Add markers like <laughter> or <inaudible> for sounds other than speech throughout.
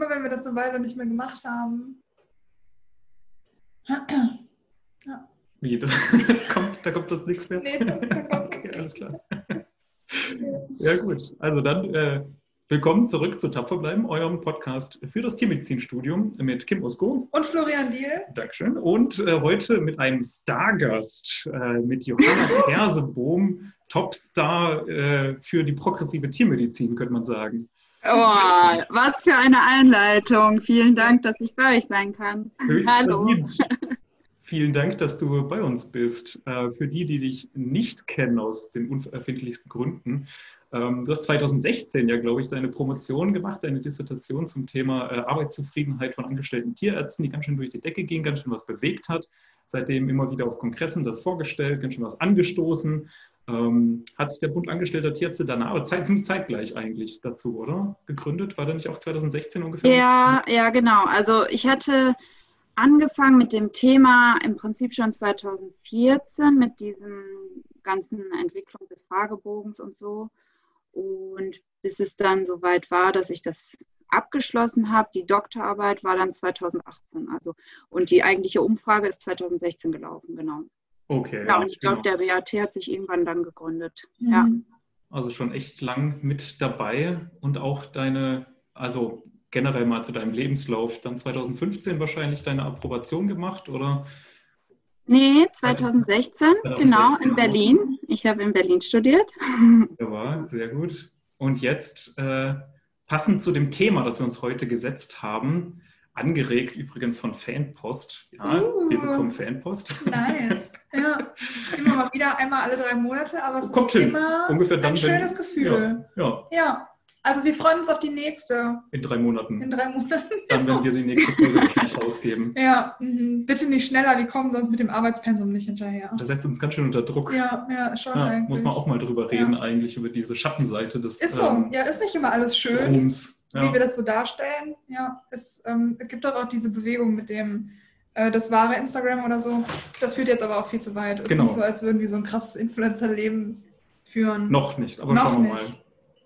Immer wenn wir das eine Weile nicht mehr gemacht haben. Ja. Wie? Das <laughs> kommt, da kommt sonst nichts mehr? Nee, da kommt <laughs> okay, alles klar. Ja, gut. Also dann äh, willkommen zurück zu Tapfer bleiben, eurem Podcast für das Tiermedizinstudium mit Kim Usko. Und Florian Diel. Dankeschön. Und äh, heute mit einem Stargast, äh, mit Johanna Hersebohm, Topstar äh, für die progressive Tiermedizin, könnte man sagen. Oh, was für eine Einleitung. Vielen Dank, dass ich bei euch sein kann. Hallo. <laughs> Vielen Dank, dass du bei uns bist. Äh, für die, die dich nicht kennen aus den unerfindlichsten Gründen, ähm, du hast 2016 ja, glaube ich, deine Promotion gemacht, deine Dissertation zum Thema äh, Arbeitszufriedenheit von angestellten Tierärzten, die ganz schön durch die Decke ging, ganz schön was bewegt hat. Seitdem immer wieder auf Kongressen das vorgestellt, ganz schön was angestoßen. Ähm, hat sich der Bund Angestellter Tierärzte danach, aber ziemlich zeitgleich eigentlich dazu, oder? Gegründet? War der nicht auch 2016 ungefähr? Ja, ja, genau. Also ich hatte angefangen mit dem Thema im Prinzip schon 2014 mit diesem ganzen Entwicklung des Fragebogens und so. Und bis es dann soweit war, dass ich das abgeschlossen habe, die Doktorarbeit war dann 2018. Also und die eigentliche Umfrage ist 2016 gelaufen, genau. Okay. Ja, und ich glaube, genau. der BAT hat sich irgendwann dann gegründet. Mhm. Ja. Also schon echt lang mit dabei und auch deine, also generell mal zu deinem Lebenslauf, dann 2015 wahrscheinlich deine Approbation gemacht oder? Nee, 2016, 2016 genau, in Berlin. Ich habe in Berlin studiert. <laughs> Ja, sehr gut. Und jetzt, äh, passend zu dem Thema, das wir uns heute gesetzt haben, Angeregt übrigens von Fanpost. Ja, uh, wir bekommen Fanpost. Nice. <laughs> Ja, immer mal wieder, einmal alle drei Monate, aber es Kommt ist hin. immer Ungefähr dann, ein schönes wenn, Gefühl. Ja, ja. ja. Also wir freuen uns auf die nächste. In drei Monaten. In drei Monaten. Dann, wenn wir die nächste Folge wahrscheinlich rausgeben. <laughs> Ja, mh. bitte nicht schneller, wir kommen sonst mit dem Arbeitspensum nicht hinterher. Das setzt uns ganz schön unter Druck. Ja, ja, schon ja, eigentlich. Muss man auch mal drüber reden, ja. eigentlich, über diese Schattenseite des Ist so, ähm, ja, ist nicht immer alles schön. Rums ja. wie wir das so darstellen. Ja, es, ähm, es gibt auch diese Bewegung mit dem äh, das wahre Instagram oder so. Das führt jetzt aber auch viel zu weit. Es genau. ist nicht so, als würden wir so ein krasses Influencer-Leben führen. Noch nicht, aber Noch schauen wir nicht. mal.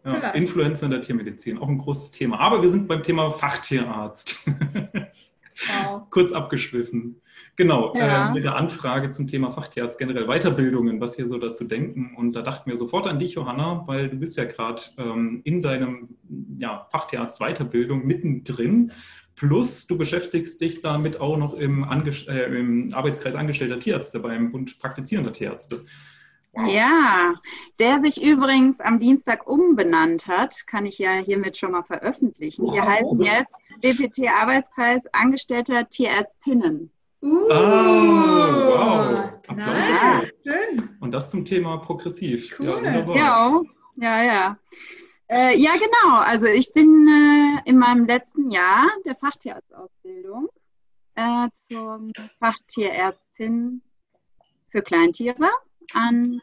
Ja, Influencer in der Tiermedizin, auch ein großes Thema. Aber wir sind beim Thema Fachtierarzt. Wow. <laughs> Kurz abgeschwiffen. Genau, ja. äh, mit der Anfrage zum Thema Fachtierarzt generell Weiterbildungen, was wir so dazu denken. Und da dachten wir sofort an dich, Johanna, weil du bist ja gerade ähm, in deinem ja, Fachtierarzt Weiterbildung mittendrin. Plus du beschäftigst dich damit auch noch im, Ange äh, im Arbeitskreis angestellter Tierärzte beim Bund praktizierender Tierärzte. Wow. Ja, der sich übrigens am Dienstag umbenannt hat, kann ich ja hiermit schon mal veröffentlichen. Wow. Wir heißen jetzt BPT Arbeitskreis Angestellter Tierärztinnen. Uh, oh, wow. Applaus. Ja. Und das zum Thema progressiv. Cool. Ja, ja, ja. ja. Äh, ja, genau. Also ich bin äh, in meinem letzten Jahr der Fachtierarztausbildung äh, zur Fachtierärztin für Kleintiere an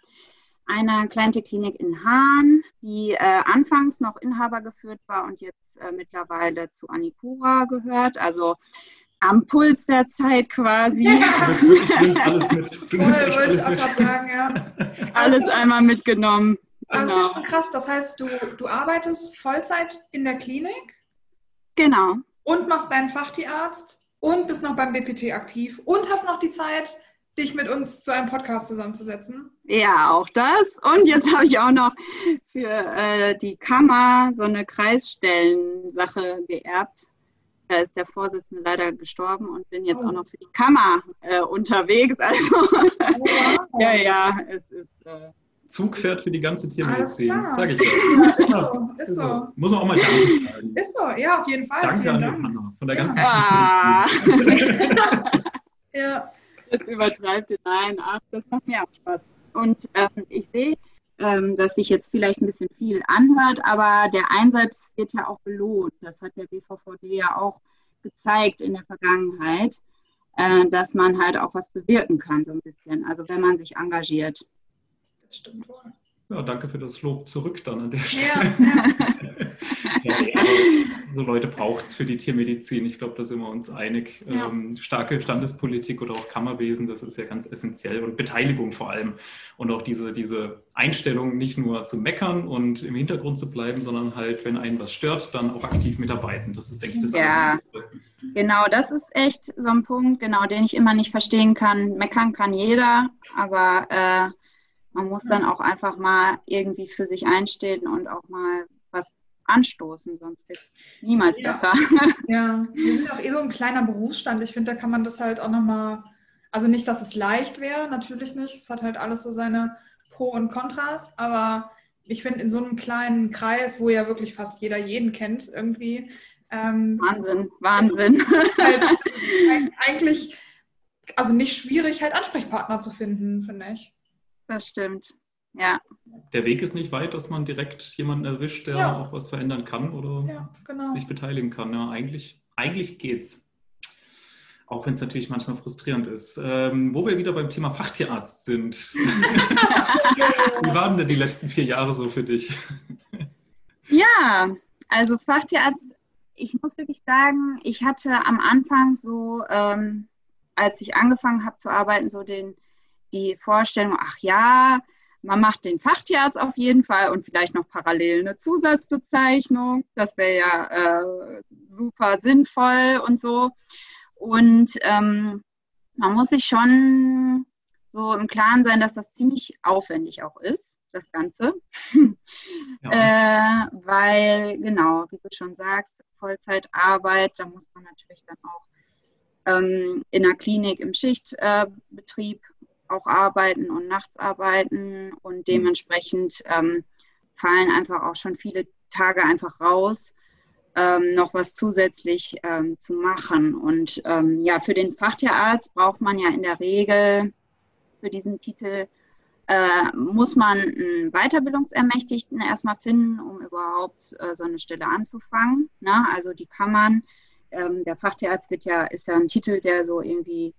einer Kleintierklinik in Hahn, die äh, anfangs noch Inhaber geführt war und jetzt äh, mittlerweile zu Anikura gehört. Also am Puls der Zeit quasi. Ja. Das du nimmst alles mit. Du nimmst echt alles mit. Sagen, ja. <laughs> Alles einmal mitgenommen. Genau. Das ist schon krass. Das heißt, du, du arbeitest Vollzeit in der Klinik? Genau. Und machst deinen Fachtierarzt und bist noch beim BPT aktiv und hast noch die Zeit, dich mit uns zu einem Podcast zusammenzusetzen. Ja, auch das. Und jetzt habe ich auch noch für äh, die Kammer so eine Kreisstellensache geerbt. Da ist der Vorsitzende leider gestorben und bin jetzt oh. auch noch für die Kammer äh, unterwegs. <laughs> Also oh, ja, ja, es ist. Äh, Zug fährt für die ganze Tiermedizin, sage ich <laughs> ja. Ist so, <laughs> ist so. Muss man auch mal Danke sagen. Ist so, ja, auf jeden Fall. Danke an Johanna von der ganzen ja. ja. Jetzt übertreibt ihr. Nein, ach, das macht mir auch Spaß. Und ähm, ich sehe, ähm, dass sich jetzt vielleicht ein bisschen viel anhört, aber der Einsatz wird ja auch belohnt. Das hat der BVVD ja auch gezeigt in der Vergangenheit, äh, dass man halt auch was bewirken kann, so ein bisschen. Also wenn man sich engagiert. Das stimmt wohl. Ja, danke für das Lob zurück dann an der Stelle. Ja, <laughs> ja. Ja, so Leute braucht es für die Tiermedizin. Ich glaube, da sind wir uns einig. Ja. Ähm, starke Standespolitik oder auch Kammerwesen, das ist ja ganz essentiell und Beteiligung vor allem. Und auch diese, diese Einstellung, nicht nur zu meckern und im Hintergrund zu bleiben, sondern halt, wenn einen was stört, dann auch aktiv mitarbeiten. Das ist, denke ich, das Ja, genau, das ist echt so ein Punkt, genau, den ich immer nicht verstehen kann. Meckern kann jeder, aber äh, man muss dann auch einfach mal irgendwie für sich einstehen und auch mal was anstoßen, sonst wird es niemals ja. besser. <laughs> Ja, <laughs> wir sind auch eh so ein kleiner Berufsstand. Ich finde, da kann man das halt auch nochmal, also nicht, dass es leicht wäre, natürlich nicht. Es hat halt alles so seine Pro und Kontras, aber ich finde, in so einem kleinen Kreis, wo ja wirklich fast jeder jeden kennt, irgendwie. Ähm, Wahnsinn, Wahnsinn. Halt <laughs> eigentlich, also nicht schwierig, halt Ansprechpartner zu finden, finde ich. Das stimmt. Ja. Der Weg ist nicht weit, dass man direkt jemanden erwischt, der ja. auch was verändern kann oder ja, genau. sich beteiligen kann. Ja, eigentlich, eigentlich geht's. Auch wenn es natürlich manchmal frustrierend ist. Ähm, wo wir wieder beim Thema Fachtierarzt sind. <laughs> Wie waren denn die letzten vier Jahre so für dich? Ja, also Fachtierarzt, ich muss wirklich sagen, ich hatte am Anfang so, ähm, als ich angefangen habe zu arbeiten, so den, die Vorstellung, ach ja, man macht den Fachtierarzt auf jeden Fall und vielleicht noch parallel eine Zusatzbezeichnung. Das wäre ja äh, super sinnvoll und so. Und ähm, man muss sich schon so im Klaren sein, dass das ziemlich aufwendig auch ist, das Ganze. Ja. <laughs> äh, weil, genau, wie du schon sagst, Vollzeitarbeit, da muss man natürlich dann auch ähm, in der Klinik im Schichtbetrieb auch arbeiten und nachts arbeiten und mhm. dementsprechend ähm, fallen einfach auch schon viele Tage einfach raus, ähm, noch was zusätzlich ähm, zu machen. Und ähm, ja, für den Fachtierarzt braucht man ja in der Regel für diesen Titel äh, muss man einen Weiterbildungsermächtigten erstmal finden, um überhaupt äh, so eine Stelle anzufangen. Ne? Also die kann man, ähm, der Fachtierarzt wird ja, ist ja ein Titel, der so irgendwie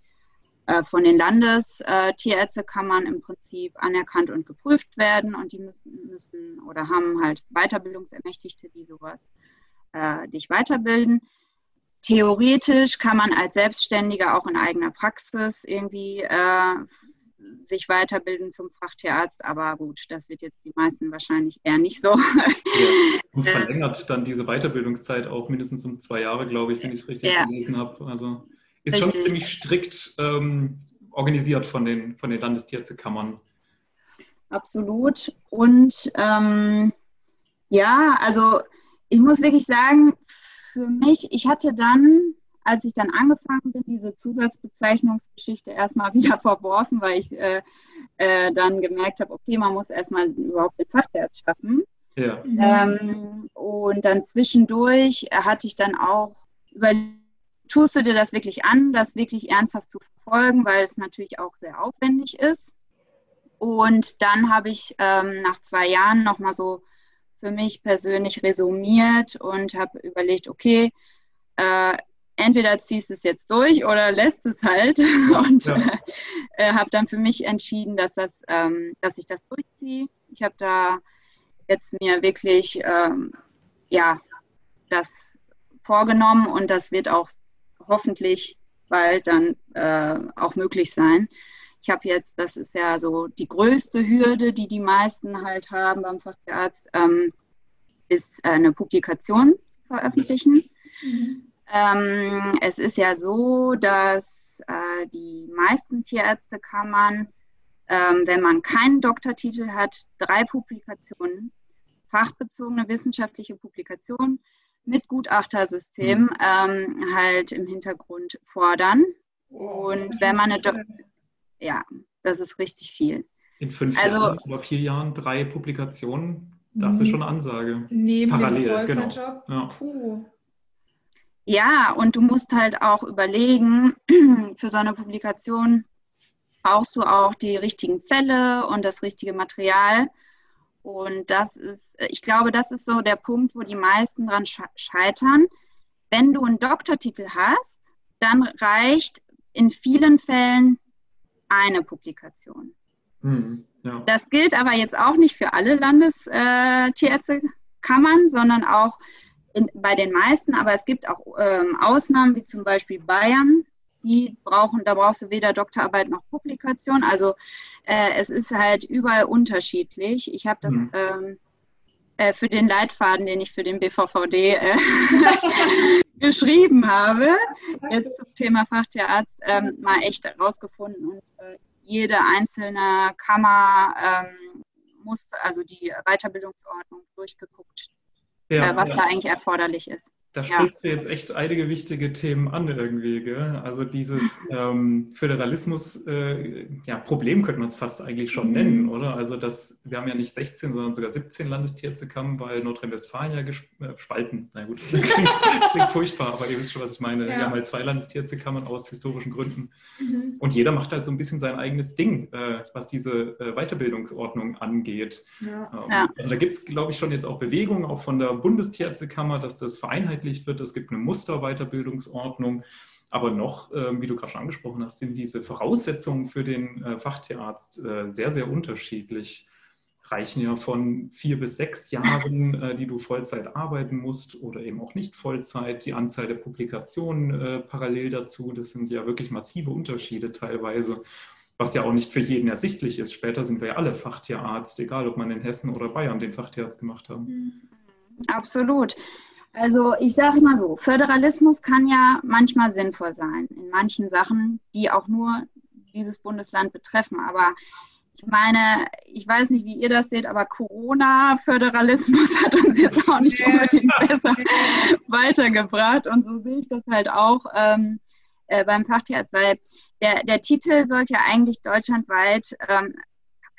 von den Landestierärztekammern im Prinzip anerkannt und geprüft werden und die müssen, müssen oder haben halt Weiterbildungsermächtigte, die sowas äh, dich weiterbilden. Theoretisch kann man als Selbstständiger auch in eigener Praxis irgendwie äh, sich weiterbilden zum Fachtierarzt, aber gut, das wird jetzt die meisten wahrscheinlich eher nicht so. Ja, <laughs> und verlängert dann diese Weiterbildungszeit auch mindestens um zwei Jahre, glaube ich, wenn ich es richtig ja. gelesen habe. Also ist Richtig. schon ziemlich strikt ähm, organisiert von den, von den Landestierärztekammern. Absolut. Und ähm, ja, also ich muss wirklich sagen, für mich, ich hatte dann, als ich dann angefangen bin, diese Zusatzbezeichnungsgeschichte erstmal <laughs> wieder verworfen, weil ich äh, äh, dann gemerkt habe, okay, man muss erstmal überhaupt den Fachwert schaffen. Ja. Ähm, und dann zwischendurch hatte ich dann auch überlegt, tust du dir das wirklich an, das wirklich ernsthaft zu verfolgen, weil es natürlich auch sehr aufwendig ist. Und dann habe ich ähm, nach zwei Jahren nochmal so für mich persönlich resumiert und habe überlegt, okay, äh, entweder ziehst du es jetzt durch oder lässt es halt. <laughs> Und ja. äh, habe dann für mich entschieden, dass, das, ähm, dass ich das durchziehe. Ich habe da jetzt mir wirklich, ähm, ja, das vorgenommen und das wird auch hoffentlich bald dann äh, auch möglich sein. Ich habe jetzt, das ist ja so die größte Hürde, die die meisten halt haben beim Facharzt, ähm, ist eine Publikation zu veröffentlichen. Ähm, es ist ja so, dass äh, die meisten Tierärztekammern, ähm, wenn man keinen Doktortitel hat, drei Publikationen, fachbezogene wissenschaftliche Publikationen mit Gutachtersystem mhm. ähm, halt im Hintergrund fordern. Oh, und wenn man eine, Do ja, das ist richtig viel. In fünf also, Jahren oder vier Jahren drei Publikationen, das ist schon eine Ansage. Neben Parallel, dem genau. Vollzeitjob. Genau. Ja. Puh. Ja, und du musst halt auch überlegen, <clears throat> für so eine Publikation brauchst du auch die richtigen Fälle und das richtige Material. Und das ist, ich glaube, das ist so der Punkt, wo die meisten dran scheitern. Wenn du einen Doktortitel hast, dann reicht in vielen Fällen eine Publikation. Mhm, ja. Das gilt aber jetzt auch nicht für alle Landestierärztekammern. Kammern, sondern auch in, bei den meisten, aber es gibt auch ähm, Ausnahmen, wie zum Beispiel Bayern, die brauchen, da brauchst du weder Doktorarbeit noch Publikation. Also äh, es ist halt überall unterschiedlich. Ich habe das mhm. ähm, äh, für den Leitfaden, den ich für den BVVD äh, <laughs> geschrieben habe, jetzt zum Thema Fachtierarzt, ähm, mal echt rausgefunden und äh, jede einzelne Kammer ähm, muss, also die Weiterbildungsordnung durchgeguckt, ja, äh, was ja. da eigentlich erforderlich ist. Da spricht ja. jetzt echt einige wichtige Themen an irgendwie. Gell? Also dieses <laughs> ähm, Föderalismus, äh, ja, könnte man es fast eigentlich schon mhm. nennen, oder? Also das, wir haben ja nicht 16, sondern sogar 17 Landestierärztekammern, weil Nordrhein-Westfalen ja äh, gespalten. Na gut, <laughs> klingt, klingt, furchtbar, aber ihr wisst schon, was ich meine. Ja. Wir haben halt zwei Landestierärztekammern aus historischen Gründen. Mhm. Und jeder macht halt so ein bisschen sein eigenes Ding, äh, was diese äh, Weiterbildungsordnung angeht. Ja. Ähm, also da gibt es, glaube ich, schon jetzt auch Bewegungen, auch von der Bundestierärztekammer, dass das vereinheitlicht vereinheitlicht wird. Es gibt eine Musterweiterbildungsordnung. Aber noch, ähm, wie du gerade schon angesprochen hast, sind diese Voraussetzungen für den äh, Fachtierarzt äh, sehr, sehr unterschiedlich. Reichen ja von vier bis sechs Jahren, äh, die du Vollzeit arbeiten musst oder eben auch nicht Vollzeit. Die Anzahl der Publikationen parallel dazu, das sind ja wirklich massive Unterschiede teilweise was ja auch nicht für jeden ersichtlich ist. Später sind wir ja alle Fachtierarzt, egal ob man in Hessen oder Bayern den Fachtierarzt gemacht haben. Absolut. Also ich sage mal so, Föderalismus kann ja manchmal sinnvoll sein in manchen Sachen, die auch nur dieses Bundesland betreffen. Aber ich meine, ich weiß nicht, wie ihr das seht, aber Corona-Föderalismus <laughs> hat uns jetzt auch nicht unbedingt besser weitergebracht. Und so sehe ich das halt auch ähm, äh, beim Fachtierarzt, weil der, der Titel sollte ja eigentlich deutschlandweit, ähm,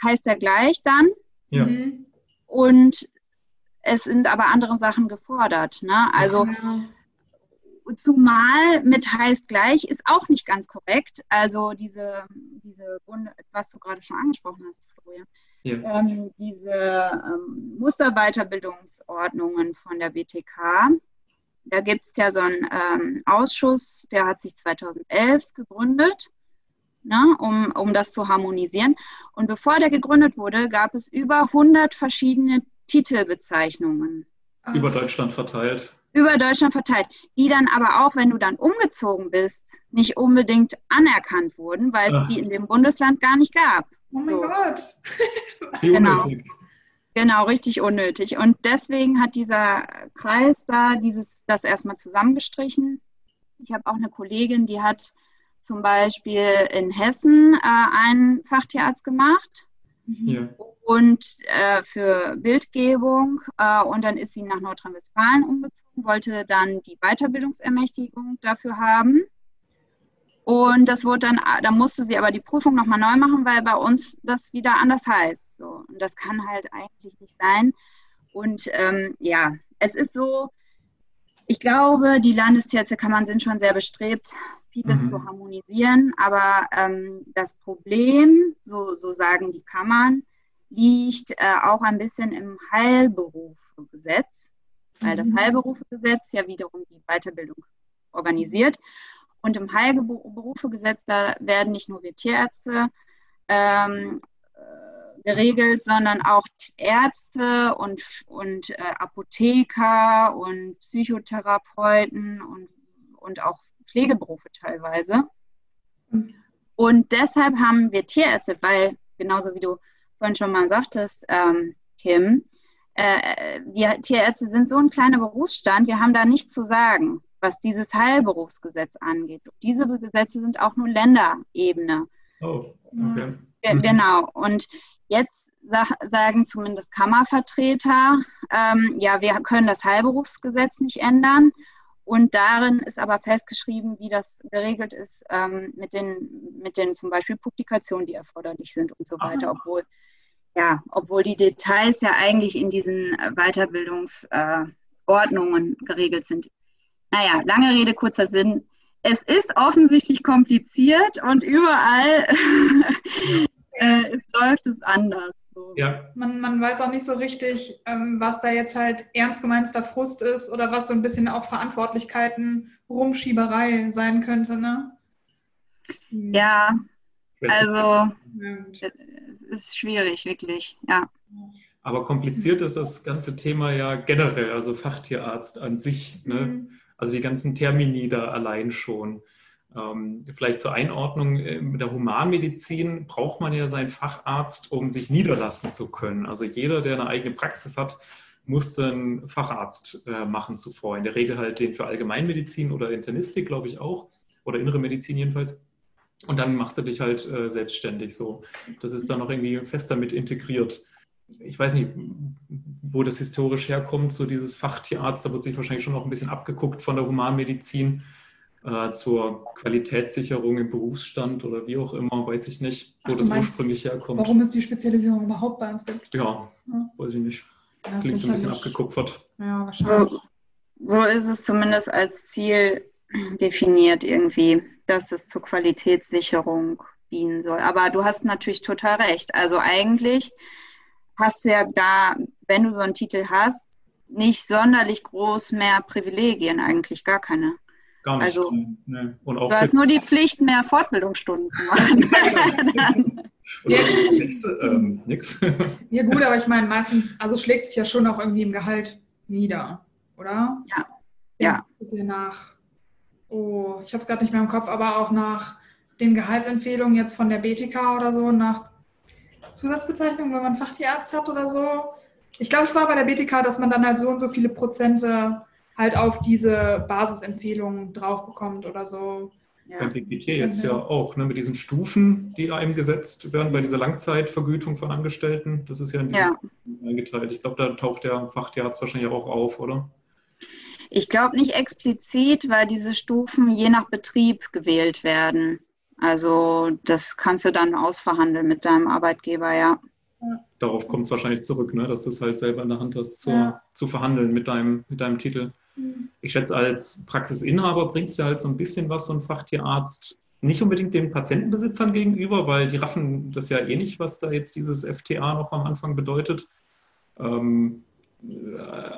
heißt er gleich dann. Ja. Und es sind aber andere Sachen gefordert. Ne? Also ja. zumal mit heißt gleich ist auch nicht ganz korrekt. Also diese, diese was du gerade schon angesprochen hast, Florian, ja. ähm, diese ähm, Musterweiterbildungsordnungen von der BTK. Da gibt es ja so einen ähm, Ausschuss, der hat sich 2011 gegründet. Ne, um, um das zu harmonisieren. Und bevor der gegründet wurde, gab es über 100 verschiedene Titelbezeichnungen. Über Deutschland verteilt. Über Deutschland verteilt, die dann aber auch, wenn du dann umgezogen bist, nicht unbedingt anerkannt wurden, weil es die in dem Bundesland gar nicht gab. Oh mein so. Gott. <laughs> genau. Genau, richtig unnötig. Und deswegen hat dieser Kreis da dieses, das erstmal zusammengestrichen. Ich habe auch eine Kollegin, die hat zum Beispiel in Hessen äh, einen Fachtierarzt gemacht. Ja und äh, für Bildgebung. Äh, und dann ist sie nach Nordrhein-Westfalen umgezogen, wollte dann die Weiterbildungsermächtigung dafür haben. Und das wurde dann, da musste sie aber die Prüfung nochmal neu machen, weil bei uns das wieder anders heißt. So. Und das kann halt eigentlich nicht sein. Und ähm, ja, es ist so, ich glaube, die Landestierärztekammern sind schon sehr bestrebt, vieles mhm. zu harmonisieren. Aber ähm, das Problem, so, so sagen die Kammern, liegt äh, auch ein bisschen im Heilberufegesetz, weil das mhm. Heilberufegesetz ja wiederum die Weiterbildung organisiert. Und im Heilberufegesetz, da werden nicht nur wir Tierärzte ähm, äh, geregelt, sondern auch Ärzte und, und äh, Apotheker und Psychotherapeuten und, und auch Pflegeberufe teilweise. Und deshalb haben wir Tierärzte, weil genauso wie du vorhin schon mal sagtest, ähm, Kim, äh, wir Tierärzte sind so ein kleiner Berufsstand, wir haben da nichts zu sagen, was dieses Heilberufsgesetz angeht. diese Gesetze sind auch nur Länderebene. Oh, okay. Ja, genau. Und jetzt sagen zumindest Kammervertreter, ähm, ja, wir können das Heilberufsgesetz nicht ändern. Und darin ist aber festgeschrieben, wie das geregelt ist ähm, mit, den, mit den zum Beispiel Publikationen, die erforderlich sind und so weiter, ah. obwohl ja, obwohl die Details ja eigentlich in diesen äh, Weiterbildungsordnungen äh, geregelt sind. Naja, lange Rede, kurzer Sinn. Es ist offensichtlich kompliziert und überall <laughs> äh, läuft es anders. So. Ja. Man, man weiß auch nicht so richtig, ähm, was da jetzt halt ernst gemeinster Frust ist oder was so ein bisschen auch Verantwortlichkeiten, Rumschieberei sein könnte, ne? Ja, also ist schwierig, wirklich, ja. Aber kompliziert ist das ganze Thema ja generell, also Fachtierarzt an sich. Ne? Mhm. Also die ganzen Termini da allein schon. Ähm, vielleicht zur Einordnung, in der Humanmedizin braucht man ja seinen Facharzt, um sich niederlassen zu können. Also jeder, der eine eigene Praxis hat, muss einen Facharzt äh, machen zuvor. In der Regel halt den für Allgemeinmedizin oder Internistik, glaube ich auch, oder innere Medizin jedenfalls. Und dann machst du dich halt äh, selbstständig so. Das ist dann noch irgendwie fest damit integriert. Ich weiß nicht, wo das historisch herkommt, so dieses Fachtierarzt, da wird sich wahrscheinlich schon noch ein bisschen abgeguckt von der Humanmedizin äh, zur Qualitätssicherung im Berufsstand oder wie auch immer, weiß ich nicht, wo Ach, das meinst, ursprünglich herkommt. Warum es die Spezialisierung überhaupt bei uns gibt? Ja, ja. weiß ich nicht. Ja, Klingt so ein bisschen abgekupfert. Ja, wahrscheinlich. So, so ist es zumindest als Ziel definiert irgendwie, dass es zur Qualitätssicherung dienen soll. Aber du hast natürlich total recht. Also eigentlich hast du ja da, wenn du so einen Titel hast, nicht sonderlich groß mehr Privilegien, eigentlich gar keine. Gar nicht. Also, nee. Und auch du hast nur die Pflicht, mehr Fortbildungsstunden zu machen. <laughs> Ja. <laughs> Pflicht, ähm, nix. ja gut, aber ich meine, meistens, also schlägt sich ja schon auch irgendwie im Gehalt nieder, oder? Ja. Ja. ja. Nach, oh, ich habe es gerade nicht mehr im Kopf, aber auch nach den Gehaltsempfehlungen jetzt von der BTK oder so, nach Zusatzbezeichnung, wenn man Fachtierarzt hat oder so. Ich glaube, es war bei der BTK, dass man dann halt so und so viele Prozente halt auf diese Basisempfehlungen drauf bekommt oder so. Ja. Das geht hier jetzt ja auch, ne, mit diesen Stufen, die einem gesetzt werden bei dieser Langzeitvergütung von Angestellten. Das ist ja in ja. eingeteilt. Ich glaube, da taucht der Fachtierarzt wahrscheinlich auch auf, oder? Ich glaube nicht explizit, weil diese Stufen je nach Betrieb gewählt werden. Also das kannst du dann ausverhandeln mit deinem Arbeitgeber, ja. Darauf kommt es wahrscheinlich zurück, ne? dass du es halt selber in der Hand hast, zu, ja. zu verhandeln mit deinem, mit deinem Titel. Ich schätze, als Praxisinhaber bringt es ja halt so ein bisschen was, so ein Fachtierarzt, nicht unbedingt den Patientenbesitzern gegenüber, weil die raffen das ja eh nicht, was da jetzt dieses FTA noch am Anfang bedeutet. Ähm,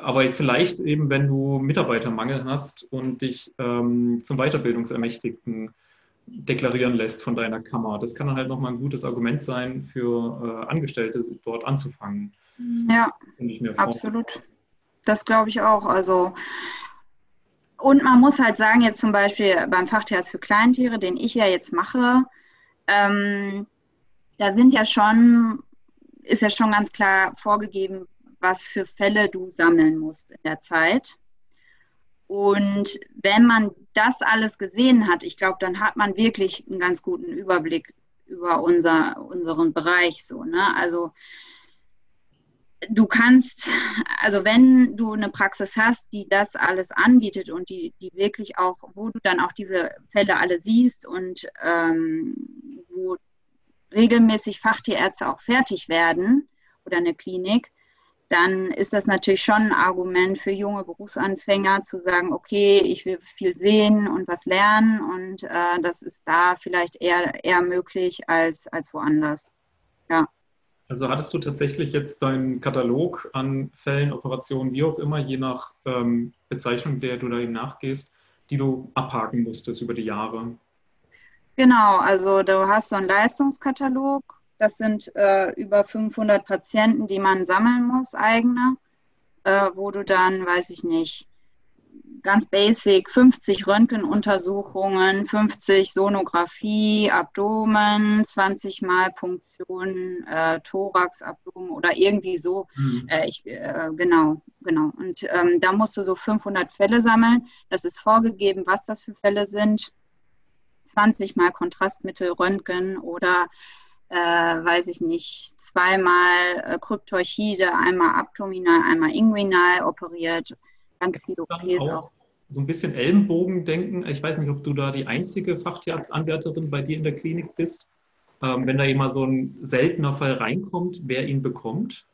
aber vielleicht eben, wenn du Mitarbeitermangel hast und dich ähm, zum Weiterbildungsermächtigten deklarieren lässt von deiner Kammer. Das kann dann halt nochmal ein gutes Argument sein für äh, Angestellte, dort anzufangen. Ja, absolut. Das glaube ich auch. Also und man muss halt sagen, jetzt zum Beispiel beim Fachtierarzt für Kleintiere, den ich ja jetzt mache, ähm, da sind ja schon, ist ja schon ganz klar vorgegeben, was für Fälle du sammeln musst in der Zeit. Und wenn man das alles gesehen hat, ich glaube, dann hat man wirklich einen ganz guten Überblick über unser, unseren Bereich so. Ne? Also du kannst, also wenn du eine Praxis hast, die das alles anbietet und die, die wirklich auch, wo du dann auch diese Fälle alle siehst und ähm, wo regelmäßig Fachtierärzte auch fertig werden oder eine Klinik, dann ist das natürlich schon ein Argument für junge Berufsanfänger zu sagen, okay, ich will viel sehen und was lernen und äh, das ist da vielleicht eher, eher möglich als, als woanders. Ja. Also hattest du tatsächlich jetzt deinen Katalog an Fällen, Operationen, wie auch immer, je nach ähm, Bezeichnung, der du da eben nachgehst, die du abhaken musstest über die Jahre? Genau, also du hast so einen Leistungskatalog das sind äh, über 500 Patienten, die man sammeln muss, eigene, äh, wo du dann, weiß ich nicht, ganz basic 50 Röntgenuntersuchungen, 50 Sonographie, Abdomen, 20 Mal Punktion, äh, Thorax, Abdomen oder irgendwie so. Mhm. Äh, ich, äh, genau, genau. Und ähm, da musst du so 500 Fälle sammeln. Das ist vorgegeben, was das für Fälle sind. 20 Mal Kontrastmittel, Röntgen oder äh, weiß ich nicht, zweimal äh, Kryptorchide, einmal abdominal, einmal inguinal operiert, ganz viele OPs auch. So ein bisschen Ellenbogen denken. Ich weiß nicht, ob du da die einzige Fachtierarztanwärterin bei dir in der Klinik bist. Ähm, wenn da immer so ein seltener Fall reinkommt, wer ihn bekommt?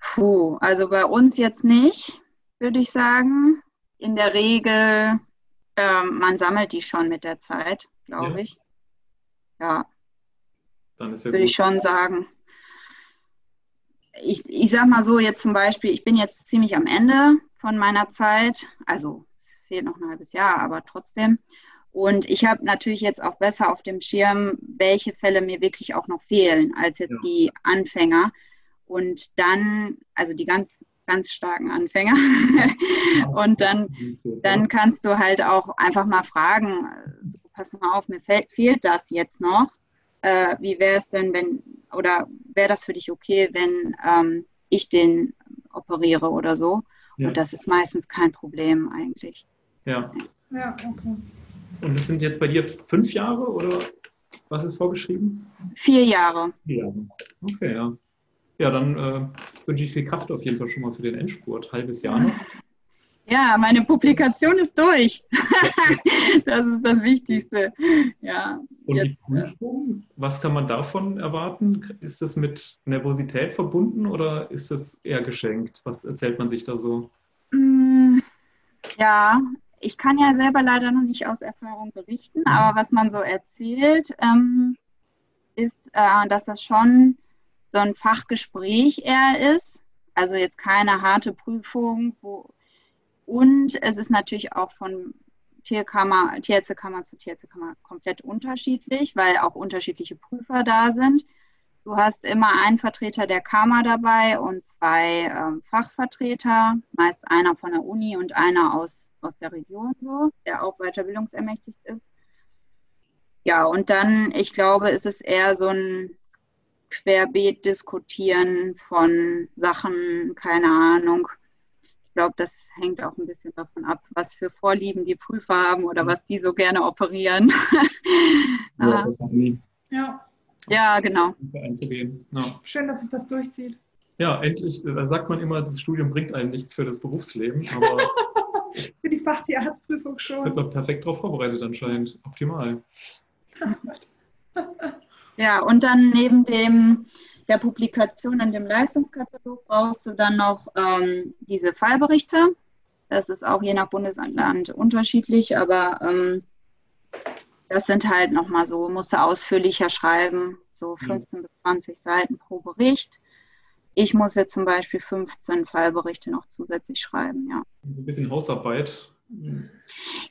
Puh, also bei uns jetzt nicht, würde ich sagen. In der Regel, ähm, man sammelt die schon mit der Zeit, glaube ja. ich. Ja. Dann ist ja Würde ich schon sagen. Ich, ich sag mal so, jetzt zum Beispiel, ich bin jetzt ziemlich am Ende von meiner Zeit. Also es fehlt noch ein halbes Jahr, aber trotzdem. Und ich habe natürlich jetzt auch besser auf dem Schirm, welche Fälle mir wirklich auch noch fehlen, als jetzt ja. die Anfänger. und dann, also die ganz, ganz starken Anfänger. <laughs> und dann, dann kannst du halt auch einfach mal fragen, pass mal auf, mir fehlt das jetzt noch. Äh, wie wäre es denn, wenn, oder wäre das für dich okay, wenn ähm, ich den operiere oder so? Ja. Und das ist meistens kein Problem eigentlich. Ja. Ja, okay. Und das sind jetzt bei dir fünf Jahre oder was ist vorgeschrieben? Vier Jahre. Vier Jahre. Okay, ja. Ja, dann äh, wünsche ich viel Kraft auf jeden Fall schon mal für den Endspurt. Halbes Jahr noch. Ja, meine Publikation ist durch. <laughs> das ist das Wichtigste. Ja, Und jetzt, die Prüfung, was kann man davon erwarten? Ist das mit Nervosität verbunden oder ist das eher geschenkt? Was erzählt man sich da so? Mm, ja, ich kann ja selber leider noch nicht aus Erfahrung berichten, aber was man so erzählt, ähm, ist, äh, dass das schon so ein Fachgespräch eher ist. Also jetzt keine harte Prüfung. Wo, und es ist natürlich auch von Tierkammer, Tierärztekammer zu Tierärztekammer komplett unterschiedlich, weil auch unterschiedliche Prüfer da sind. Du hast immer einen Vertreter der Kammer dabei und zwei ähm, Fachvertreter, meist einer von der Uni und einer aus, aus der Region, so, der auch weiterbildungsermächtigt ist. Ja, und dann, ich glaube, ist es eher so ein Querbeet diskutieren von Sachen, keine Ahnung. Ich glaube, das hängt auch ein bisschen davon ab, was für Vorlieben die Prüfer haben oder was die so gerne operieren. <laughs> ja, das haben die. Ja. Ja, genau. Einzugehen. Ja. Schön, dass sich das durchzieht. Ja, endlich, da sagt man immer, das Studium bringt einem nichts für das Berufsleben, aber <laughs> <laughs> für die Fachtierarztprüfung schon. Wird man perfekt darauf vorbereitet anscheinend. Optimal. ja, und dann neben dem der Publikation in dem Leistungskatalog brauchst du dann noch ähm, diese Fallberichte. Das ist auch je nach Bundesland unterschiedlich, aber ähm, das sind halt nochmal so, musst du ausführlicher schreiben, so 15 mhm. bis 20 Seiten pro Bericht. Ich muss jetzt zum Beispiel 15 Fallberichte noch zusätzlich schreiben, ja. Ein bisschen Hausarbeit.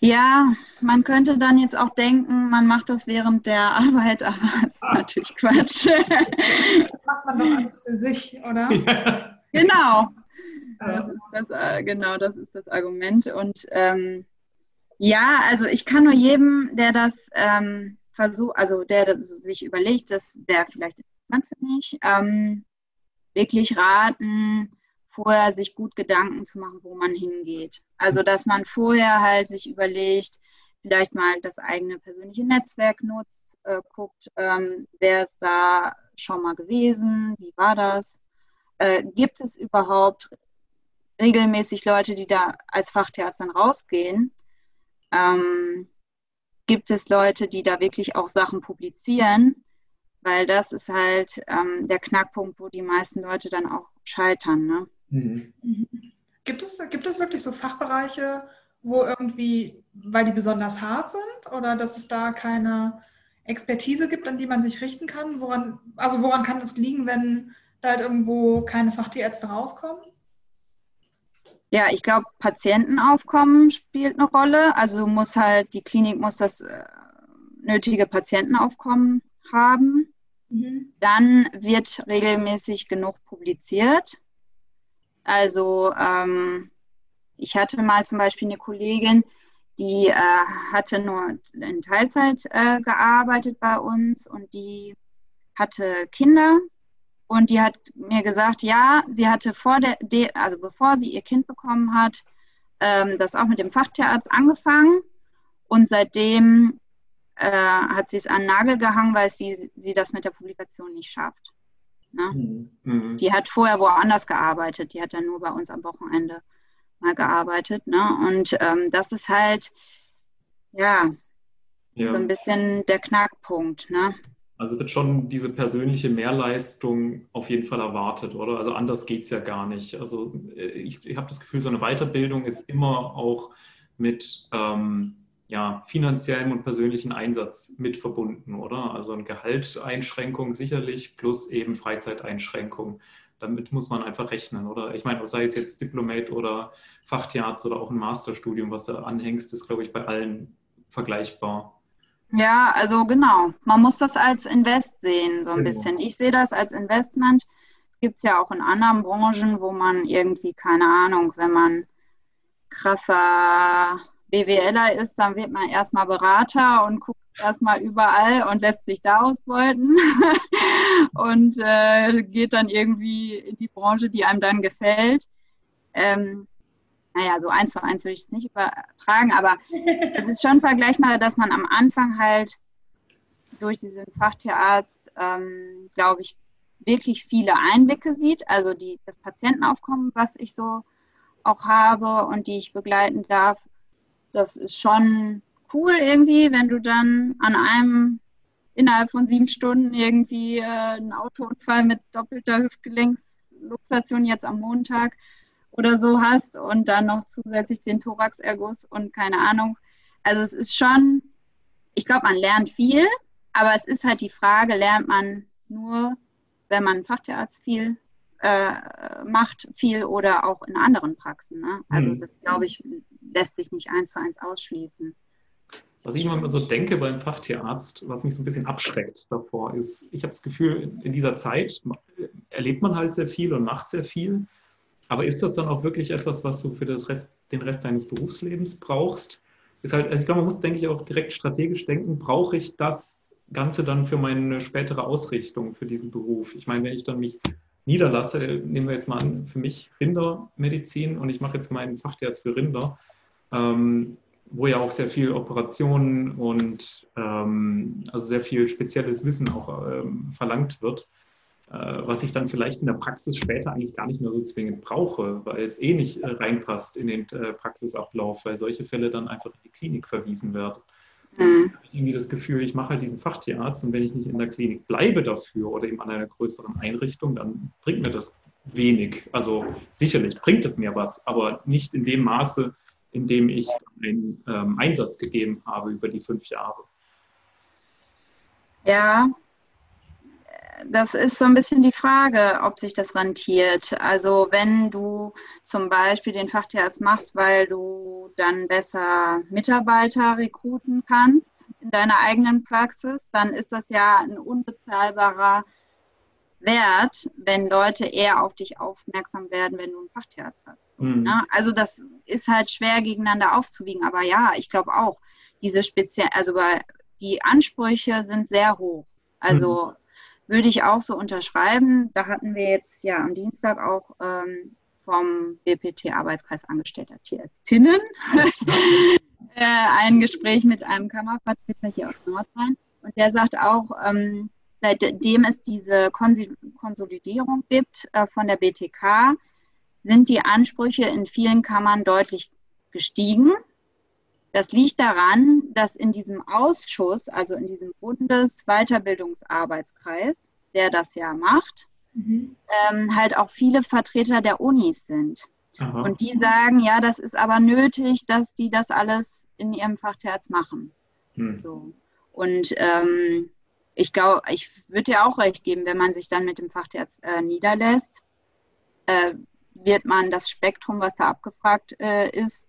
Ja, man könnte dann jetzt auch denken, man macht das während der <laughs> Arbeit, aber das ist ah. natürlich Quatsch. Das macht man doch alles für sich, oder? <laughs> Ja. Genau. Das ist das, äh, genau, das ist das Argument. Und ähm, ja, also ich kann nur jedem, der das ähm, versucht, also der das sich überlegt, das wäre vielleicht interessant für mich, ähm, wirklich raten, vorher sich gut Gedanken zu machen, wo man hingeht. Also dass man vorher halt sich überlegt, vielleicht mal das eigene persönliche Netzwerk nutzt, äh, guckt, ähm, wer ist da schon mal gewesen, wie war das, äh, gibt es überhaupt regelmäßig Leute, die da als Fachtierarzt dann rausgehen ähm, gibt es Leute, die da wirklich auch Sachen publizieren, weil das ist halt ähm, der Knackpunkt, wo die meisten Leute dann auch scheitern. Ne? Mhm. Gibt, es, gibt es wirklich so Fachbereiche, wo irgendwie, weil die besonders hart sind oder dass es da keine Expertise gibt, an die man sich richten kann? Woran, also woran kann das liegen, wenn da halt irgendwo keine Fachtierärzte rauskommen? Ja, ich glaube, Patientenaufkommen spielt eine Rolle. Also muss halt, die Klinik muss das äh, nötige Patientenaufkommen haben. Mhm. Dann wird regelmäßig genug publiziert. Also ähm, ich hatte mal zum Beispiel eine Kollegin, die äh, hatte nur in Teilzeit äh, gearbeitet bei uns und die hatte Kinder und die hat mir gesagt, ja, sie hatte vor der, also bevor sie ihr Kind bekommen hat, ähm, das auch mit dem Fachtierarzt angefangen. Und seitdem äh, hat sie es an den Nagel gehangen, weil sie, sie das mit der Publikation nicht schafft. Ne? Mhm. mhm. Die hat vorher woanders gearbeitet. Die hat dann nur bei uns am Wochenende mal gearbeitet. Ne? Und ähm, das ist halt, ja, ja, so ein bisschen der Knackpunkt. Ne? Also wird schon diese persönliche Mehrleistung auf jeden Fall erwartet, oder? Also anders geht es ja gar nicht. Also äh, ich, ich habe das Gefühl, so eine Weiterbildung ist immer auch mit ähm, ja, finanziellem und persönlichen Einsatz mit verbunden, oder? Also eine Gehaltseinschränkung sicherlich plus eben Freizeiteinschränkung. Damit muss man einfach rechnen, oder? Ich meine, sei es jetzt Diplomat oder Fachtierarzt oder auch ein Masterstudium, was da anhängst, ist, glaube ich, bei allen vergleichbar. Ja, also genau. Man muss das als Invest sehen, so ein genau. bisschen. Ich sehe das als Investment. Es gibt es ja auch in anderen Branchen, wo man irgendwie, keine Ahnung, wenn man krasser BWLer ist, dann wird man erstmal Berater und guckt erstmal überall und lässt sich da ausbeuten <laughs> und äh, geht dann irgendwie in die Branche, die einem dann gefällt. Ähm, naja, so eins zu eins will ich es nicht übertragen, aber <laughs> es ist schon vergleichbar, dass man am Anfang halt durch diesen Fachtierarzt, ähm, glaube ich, wirklich viele Einblicke sieht, also die, das Patientenaufkommen, was ich so auch habe und die ich begleiten darf. Das ist schon cool irgendwie, wenn du dann an einem innerhalb von sieben Stunden irgendwie äh, einen Autounfall mit doppelter Hüftgelenksluxation jetzt am Montag oder so hast und dann noch zusätzlich den Thoraxerguss und keine Ahnung. Also es ist schon, ich glaube, man lernt viel, aber es ist halt die Frage, lernt man nur, wenn man Fachtierarzt viel äh, macht, viel oder auch in anderen Praxen. Ne? Also hm. das, glaube ich, lässt sich nicht eins zu eins ausschließen. Was ich immer so denke beim Fachtierarzt, was mich so ein bisschen abschreckt davor, ist, ich habe das Gefühl, in dieser Zeit erlebt man halt sehr viel und macht sehr viel. Aber ist das dann auch wirklich etwas, was du für Rest, den Rest deines Berufslebens brauchst? Ist halt, also ich glaube, man muss, denke ich, auch direkt strategisch denken, brauche ich das Ganze dann für meine spätere Ausrichtung für diesen Beruf? Ich meine, wenn ich dann mich niederlasse, nehmen wir jetzt mal an, für mich Rindermedizin und ich mache jetzt meinen Fachtierarzt für Rinder, ähm, wo ja auch sehr viel Operationen und ähm, also sehr viel spezielles Wissen auch ähm, verlangt wird, äh, was ich dann vielleicht in der Praxis später eigentlich gar nicht mehr so zwingend brauche, weil es eh nicht äh, reinpasst in den äh, Praxisablauf, weil solche Fälle dann einfach in die Klinik verwiesen werden. Mhm. Ich habe irgendwie das Gefühl, ich mache halt diesen Fachtierarzt und wenn ich nicht in der Klinik bleibe dafür oder eben an einer größeren Einrichtung, dann bringt mir das wenig. Also sicherlich bringt es mir was, aber nicht in dem Maße, in dem ich einen ähm, Einsatz gegeben habe über die fünf Jahre. Ja, das ist so ein bisschen die Frage, ob sich das rentiert. Also wenn du zum Beispiel den Fachtierarzt machst, weil du dann besser Mitarbeiter rekruten kannst in deiner eigenen Praxis, dann ist das ja ein unbezahlbarer Wert, wenn Leute eher auf dich aufmerksam werden, wenn du einen Fachtierarzt hast. Mhm. Ne? Also das ist halt schwer gegeneinander aufzuwiegen. Aber ja, ich glaube auch, diese speziell, also die Ansprüche sind sehr hoch. Also mhm würde ich auch so unterschreiben. Da hatten wir jetzt ja am Dienstag auch ähm, vom BPT Arbeitskreis Angestellter Tierärztinnen <laughs> <laughs> äh, ein Gespräch mit einem Kammervertreter hier aus Nordrhein. Und der sagt auch, ähm, seitdem es diese Konsolidierung gibt äh, von der BTK, sind die Ansprüche in vielen Kammern deutlich gestiegen. Das liegt daran, dass in diesem Ausschuss, also in diesem Bundesweiterbildungsarbeitskreis, der das ja macht, mhm. ähm, halt auch viele Vertreter der Unis sind. Aha. Und die sagen, ja, das ist aber nötig, dass die das alles in ihrem Fachterz machen. Mhm. So. Und ähm, ich glaube, ich würde dir auch recht geben, wenn man sich dann mit dem Fachterz äh, niederlässt, äh, wird man das Spektrum, was da abgefragt äh, ist,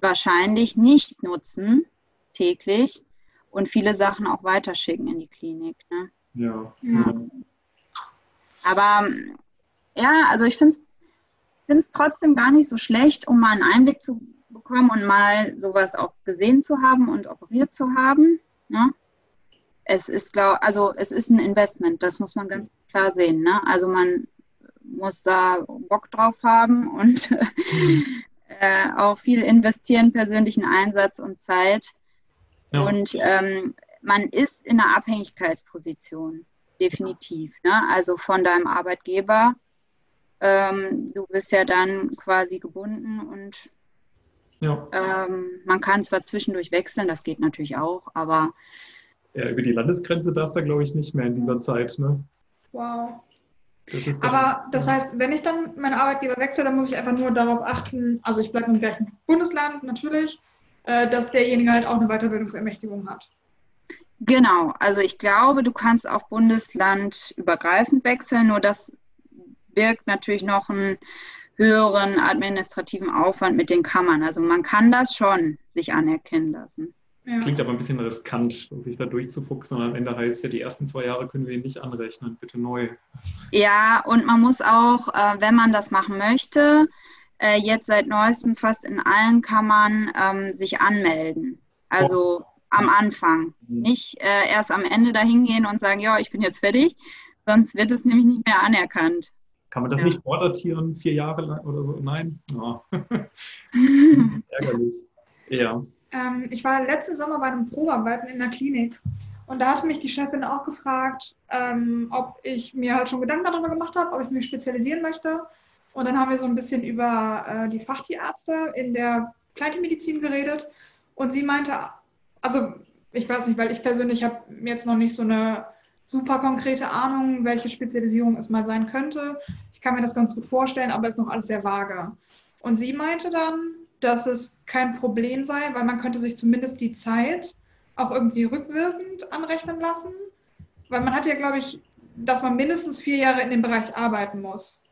wahrscheinlich nicht nutzen täglich und viele Sachen auch weiterschicken in die Klinik. Ne? Ja. ja. Aber ja, also ich finde es trotzdem gar nicht so schlecht, um mal einen Einblick zu bekommen und mal sowas auch gesehen zu haben und operiert zu haben. Ne? Es ist, glaub, also es ist ein Investment, das muss man ganz klar sehen. Ne? Also man muss da Bock drauf haben und. <laughs> äh, auch viel investieren, persönlichen Einsatz und Zeit. Ja. Und ähm, man ist in einer Abhängigkeitsposition, definitiv. Ne? Also von deinem Arbeitgeber. Ähm, du bist ja dann quasi gebunden und ja. ähm, man kann zwar zwischendurch wechseln, das geht natürlich auch, aber. Ja, über die Landesgrenze darfst du, glaube ich, nicht mehr in dieser Zeit. Ne? Wow. Das Aber das heißt, wenn ich dann meinen Arbeitgeber wechsle, dann muss ich einfach nur darauf achten, also ich bleibe im gleichen Bundesland natürlich, äh, dass derjenige halt auch eine Weiterbildungsermächtigung hat. Genau, also ich glaube, du kannst auch bundeslandübergreifend wechseln, nur das birgt natürlich noch einen höheren administrativen Aufwand mit den Kammern. Also man kann das schon sich anerkennen lassen. Ja. Klingt aber ein bisschen riskant, sich da durchzufuchsen. Und am Ende heißt ja, die ersten zwei Jahre können wir nicht anrechnen, bitte neu. Ja, und man muss auch, äh, wenn man das machen möchte, äh, jetzt seit neuestem fast in allen Kammern ähm, sich anmelden. Also oh. am Anfang. Mhm. Nicht äh, erst am Ende dahin gehen und sagen, ja, ich bin jetzt fertig, sonst wird es nämlich nicht mehr anerkannt. Kann man das ja. nicht vordatieren, vier Jahre lang oder so? Nein? Oh. <laughs> Ärgerlich. Ja. Ähm, ich war letzten Sommer bei einem Probearbeiten in der Klinik und da hat mich die Chefin auch gefragt, ähm, ob ich mir halt schon Gedanken darüber gemacht habe, ob ich mich spezialisieren möchte. Und dann haben wir so ein bisschen über äh, die Fachtierärzte in der Kleintiermedizin geredet. Und sie meinte, also ich weiß nicht, weil ich persönlich habe jetzt noch nicht so eine super konkrete Ahnung, welche Spezialisierung es mal sein könnte. Ich kann mir das ganz gut vorstellen, aber es ist noch alles sehr vage. Und sie meinte dann, dass es kein Problem sei, weil man könnte sich zumindest die Zeit auch irgendwie rückwirkend anrechnen lassen. Weil man hat ja, glaube ich, dass man mindestens vier Jahre in dem Bereich arbeiten muss.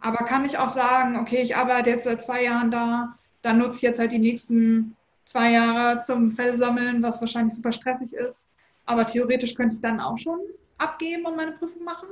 Aber kann ich auch sagen, okay, ich arbeite jetzt seit zwei Jahren da, dann nutze ich jetzt halt die nächsten zwei Jahre zum Fellsammeln, was wahrscheinlich super stressig ist. Aber theoretisch könnte ich dann auch schon abgeben und meine Prüfung machen.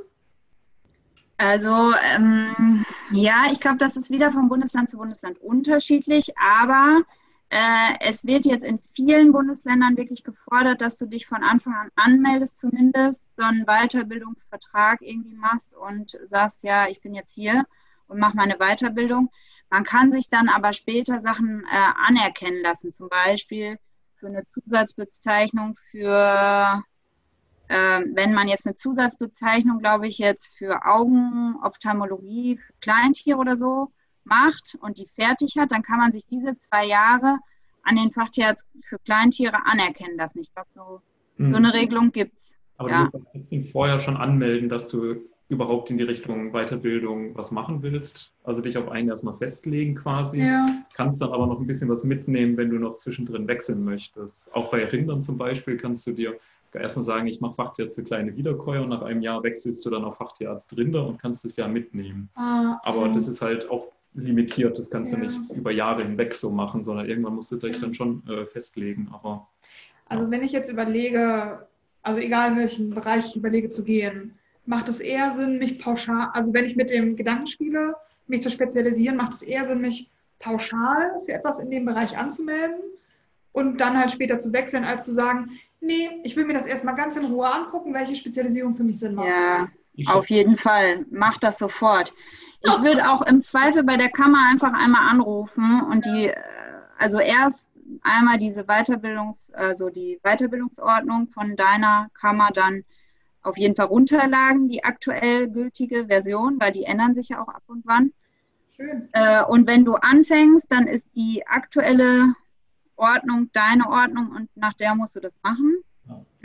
Also ähm, ja, ich glaube, das ist wieder von Bundesland zu Bundesland unterschiedlich, aber äh, es wird jetzt in vielen Bundesländern wirklich gefordert, dass du dich von Anfang an anmeldest, zumindest so einen Weiterbildungsvertrag irgendwie machst und sagst, ja, ich bin jetzt hier und mache meine Weiterbildung. Man kann sich dann aber später Sachen äh, anerkennen lassen, zum Beispiel für eine Zusatzbezeichnung für ähm, wenn man jetzt eine Zusatzbezeichnung, glaube ich, jetzt für Augen, Ophthalmologie, für Kleintiere oder so macht und die fertig hat, dann kann man sich diese zwei Jahre an den Fachtierarzt für Kleintiere anerkennen lassen. Ich glaube, so, mhm. so eine Regelung gibt es. Aber ja. du musst trotzdem vorher schon anmelden, dass du überhaupt in die Richtung Weiterbildung was machen willst. Also dich auf einen erstmal festlegen quasi. Ja. Kannst dann aber noch ein bisschen was mitnehmen, wenn du noch zwischendrin wechseln möchtest. Auch bei Rindern zum Beispiel kannst du dir erstmal sagen, ich mache Fachtierarzt für kleine Wiederkäuer und nach einem Jahr wechselst du dann auf Fachtierarzt Rinder und kannst das ja mitnehmen. Ah, Aber das ist halt auch limitiert, das kannst ja. du nicht über Jahre hinweg so machen, sondern irgendwann musst du dich dann schon äh, festlegen. Aber, also wenn ich jetzt überlege, also egal in welchen Bereich ich überlege zu gehen, macht es eher Sinn, mich pauschal, also wenn ich mit dem Gedanken spiele, mich zu spezialisieren, macht es eher Sinn, mich pauschal für etwas in dem Bereich anzumelden und dann halt später zu wechseln, als zu sagen, nee, ich will mir das erstmal ganz in Ruhe angucken, welche Spezialisierung für mich Sinn macht. Ja, auf jeden Fall. Mach das sofort. Ich würde auch im Zweifel bei der Kammer einfach einmal anrufen und die, äh, also erst einmal diese Weiterbildungs, also die Weiterbildungsordnung von deiner Kammer dann auf jeden Fall runterladen, die aktuell gültige Version, weil die ändern sich ja auch ab und wann. Schön. Äh, und wenn du anfängst, dann ist die aktuelle Ordnung deine Ordnung und nach der musst du das machen.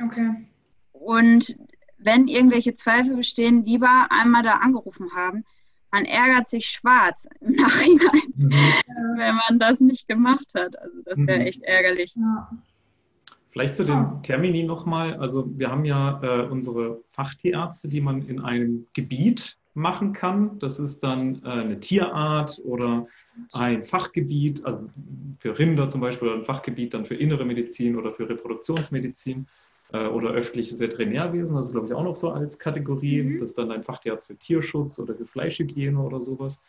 Okay. Und wenn irgendwelche Zweifel bestehen, lieber einmal da angerufen haben. Man ärgert sich schwarz im <laughs> Nachhinein, mhm. wenn man das nicht gemacht hat. Also das wäre mhm. echt ärgerlich. Ja. Vielleicht zu den. Termini nochmal. Also wir haben ja äh, unsere Fachtierärzte, die man in einem Gebiet machen kann. Das ist dann äh, eine Tierart oder ein Fachgebiet, also für Rinder zum Beispiel oder ein Fachgebiet dann für innere Medizin oder für Reproduktionsmedizin äh, oder öffentliches Veterinärwesen. Das ist, glaube ich, auch noch so als Kategorie. Mhm. Das ist dann ein Fachtierarzt für Tierschutz oder für Fleischhygiene oder sowas.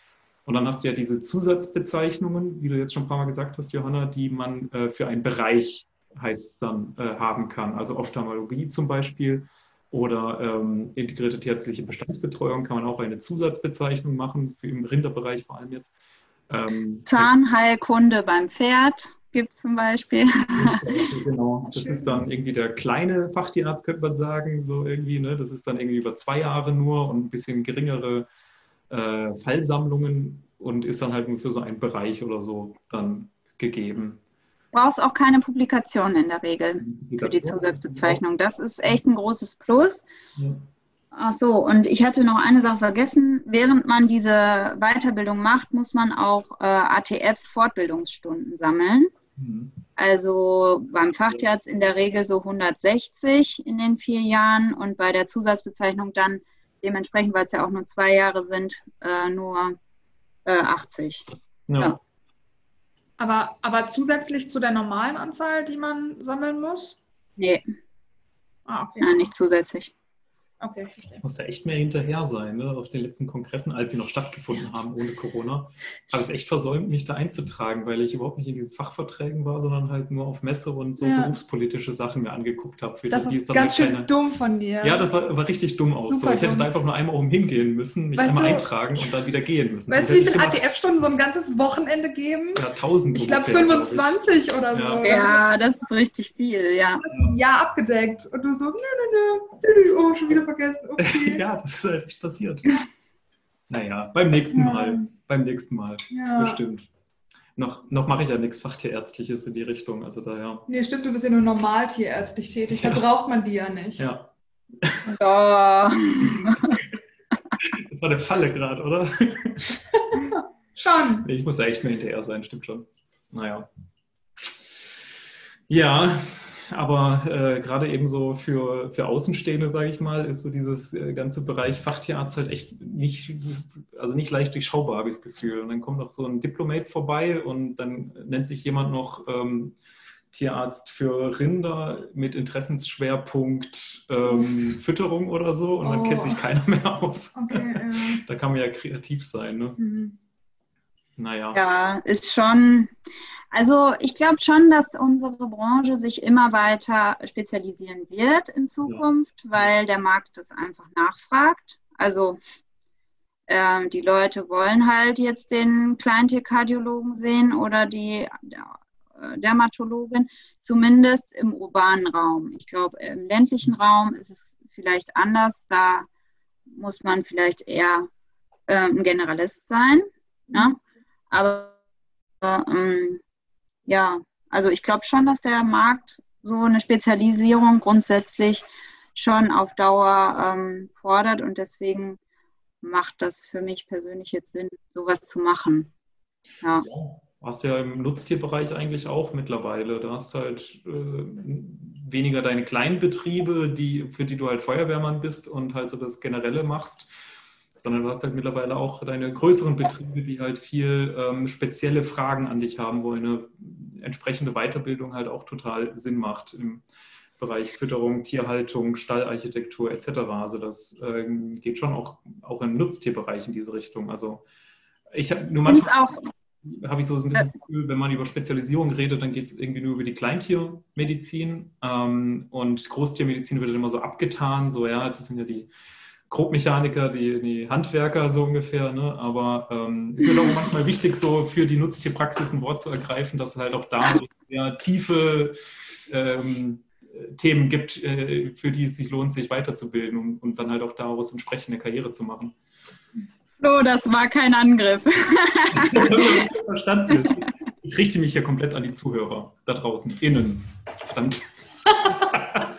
Und dann hast du ja diese Zusatzbezeichnungen, wie du jetzt schon ein paar Mal gesagt hast, Johanna, die man äh, für einen Bereich heißt dann äh, haben kann. Also Ophthalmologie zum Beispiel oder ähm, integrierte tierärztliche Bestandsbetreuung kann man auch eine Zusatzbezeichnung machen, im Rinderbereich vor allem jetzt. Ähm, Zahnheilkunde beim Pferd gibt es zum Beispiel. <laughs> genau, das ist dann irgendwie der kleine Fachtierarzt, könnte man sagen, so irgendwie. Ne? Das ist dann irgendwie über zwei Jahre nur und ein bisschen geringere äh, Fallsammlungen und ist dann halt nur für so einen Bereich oder so dann gegeben brauchst auch keine Publikation in der Regel für die Zusatzbezeichnung. Das ist echt ein großes Plus. Ja. Ach so, und ich hatte noch eine Sache vergessen. Während man diese Weiterbildung macht, muss man auch äh, ATF-Fortbildungsstunden sammeln. Mhm. Also beim Fachtierarzt in der Regel so 160 in den vier Jahren und bei der Zusatzbezeichnung dann dementsprechend, weil es ja auch nur zwei Jahre sind, äh, nur äh, 80. Ja. ja. Aber, aber zusätzlich zu der normalen Anzahl, die man sammeln muss? Nee. Ah, okay. Nein, nicht zusätzlich. Okay, Ich muss da echt mehr hinterher sein, ne? auf den letzten Kongressen, als sie noch stattgefunden ja. haben ohne Corona. Habe ich es echt versäumt, mich da einzutragen, weil ich überhaupt nicht in diesen Fachverträgen war, sondern halt nur auf Messe und so ja. berufspolitische Sachen mir angeguckt habe. das ist ganz schön kleine... dumm von dir. Ja, das war, war richtig dumm auch. So. Ich hätte da einfach nur einmal oben hingehen müssen, mich weißt einmal du, eintragen und dann wieder gehen müssen. Weißt du, wie viele ATF-Stunden so ein ganzes Wochenende geben? Ja, tausend. Ich glaube 25 glaub oder so. Ja, das ist richtig viel, ja. Das ist ein Jahr abgedeckt. Und du so, nö, nö, nö, oh, schon wieder vergessen. <laughs> Okay. ja, das ist halt echt passiert. Naja, beim nächsten ja. Mal. Beim nächsten Mal. Ja. Bestimmt. Noch, noch mache ich ja nichts Fachtierärztliches in die Richtung. Also daher. Nee, stimmt, du bist ja nur normal tierärztlich tätig. Ja. Da braucht man die ja nicht. Ja. Oh. <laughs> das war eine Falle gerade, oder? <laughs> schon. Ich muss ja echt mehr hinterher sein, stimmt schon. Naja. Ja, aber äh, gerade eben so für, für Außenstehende, sage ich mal, ist so dieses äh, ganze Bereich Fachtierarzt halt echt nicht, also nicht leicht durchschaubar, habe ich das Gefühl. Und dann kommt noch so ein Diplomate vorbei und dann nennt sich jemand noch ähm, Tierarzt für Rinder mit Interessensschwerpunkt ähm, Fütterung oder so und oh. dann kennt sich keiner mehr aus. Okay, ja. <laughs> da kann man ja kreativ sein. Ne? Mhm. Naja. Ja, ist schon. Also ich glaube schon, dass unsere Branche sich immer weiter spezialisieren wird in Zukunft, ja. weil der Markt das einfach nachfragt. Also äh, die Leute wollen halt jetzt den Kleintierkardiologen sehen oder die äh, Dermatologin, zumindest im urbanen Raum. Ich glaube, im ländlichen Raum ist es vielleicht anders. Da muss man vielleicht eher äh, ein Generalist sein. Ne? Aber ähm, ja, also ich glaube schon, dass der Markt so eine Spezialisierung grundsätzlich schon auf Dauer ähm, fordert und deswegen macht das für mich persönlich jetzt Sinn, sowas zu machen. Ja. hast ja im Nutztierbereich eigentlich auch mittlerweile. Da hast halt äh, weniger deine kleinen Betriebe, die, für die du halt Feuerwehrmann bist und halt so das Generelle machst, sondern du hast halt mittlerweile auch deine größeren Betriebe, die halt viel ähm, spezielle Fragen an dich haben, wo eine entsprechende Weiterbildung halt auch total Sinn macht im Bereich Fütterung, Tierhaltung, Stallarchitektur etc. Also das ähm, geht schon auch, auch im Nutztierbereich in diese Richtung. Also ich habe nur manchmal habe ich so ein bisschen das Gefühl, wenn man über Spezialisierung redet, dann geht es irgendwie nur über die Kleintiermedizin ähm, und Großtiermedizin wird immer so abgetan, so ja, das sind ja die Grobmechaniker, die, die Handwerker so ungefähr. Ne? Aber ähm, es wird auch manchmal wichtig, so für die Nutztierpraxis ein Wort zu ergreifen, dass es halt auch da sehr tiefe ähm, Themen gibt, äh, für die es sich lohnt, sich weiterzubilden und, und dann halt auch daraus entsprechende Karriere zu machen. Flo, das war kein Angriff. <laughs> das habe ich nicht verstanden. Ich richte mich hier komplett an die Zuhörer da draußen, innen. Verdammt. <laughs>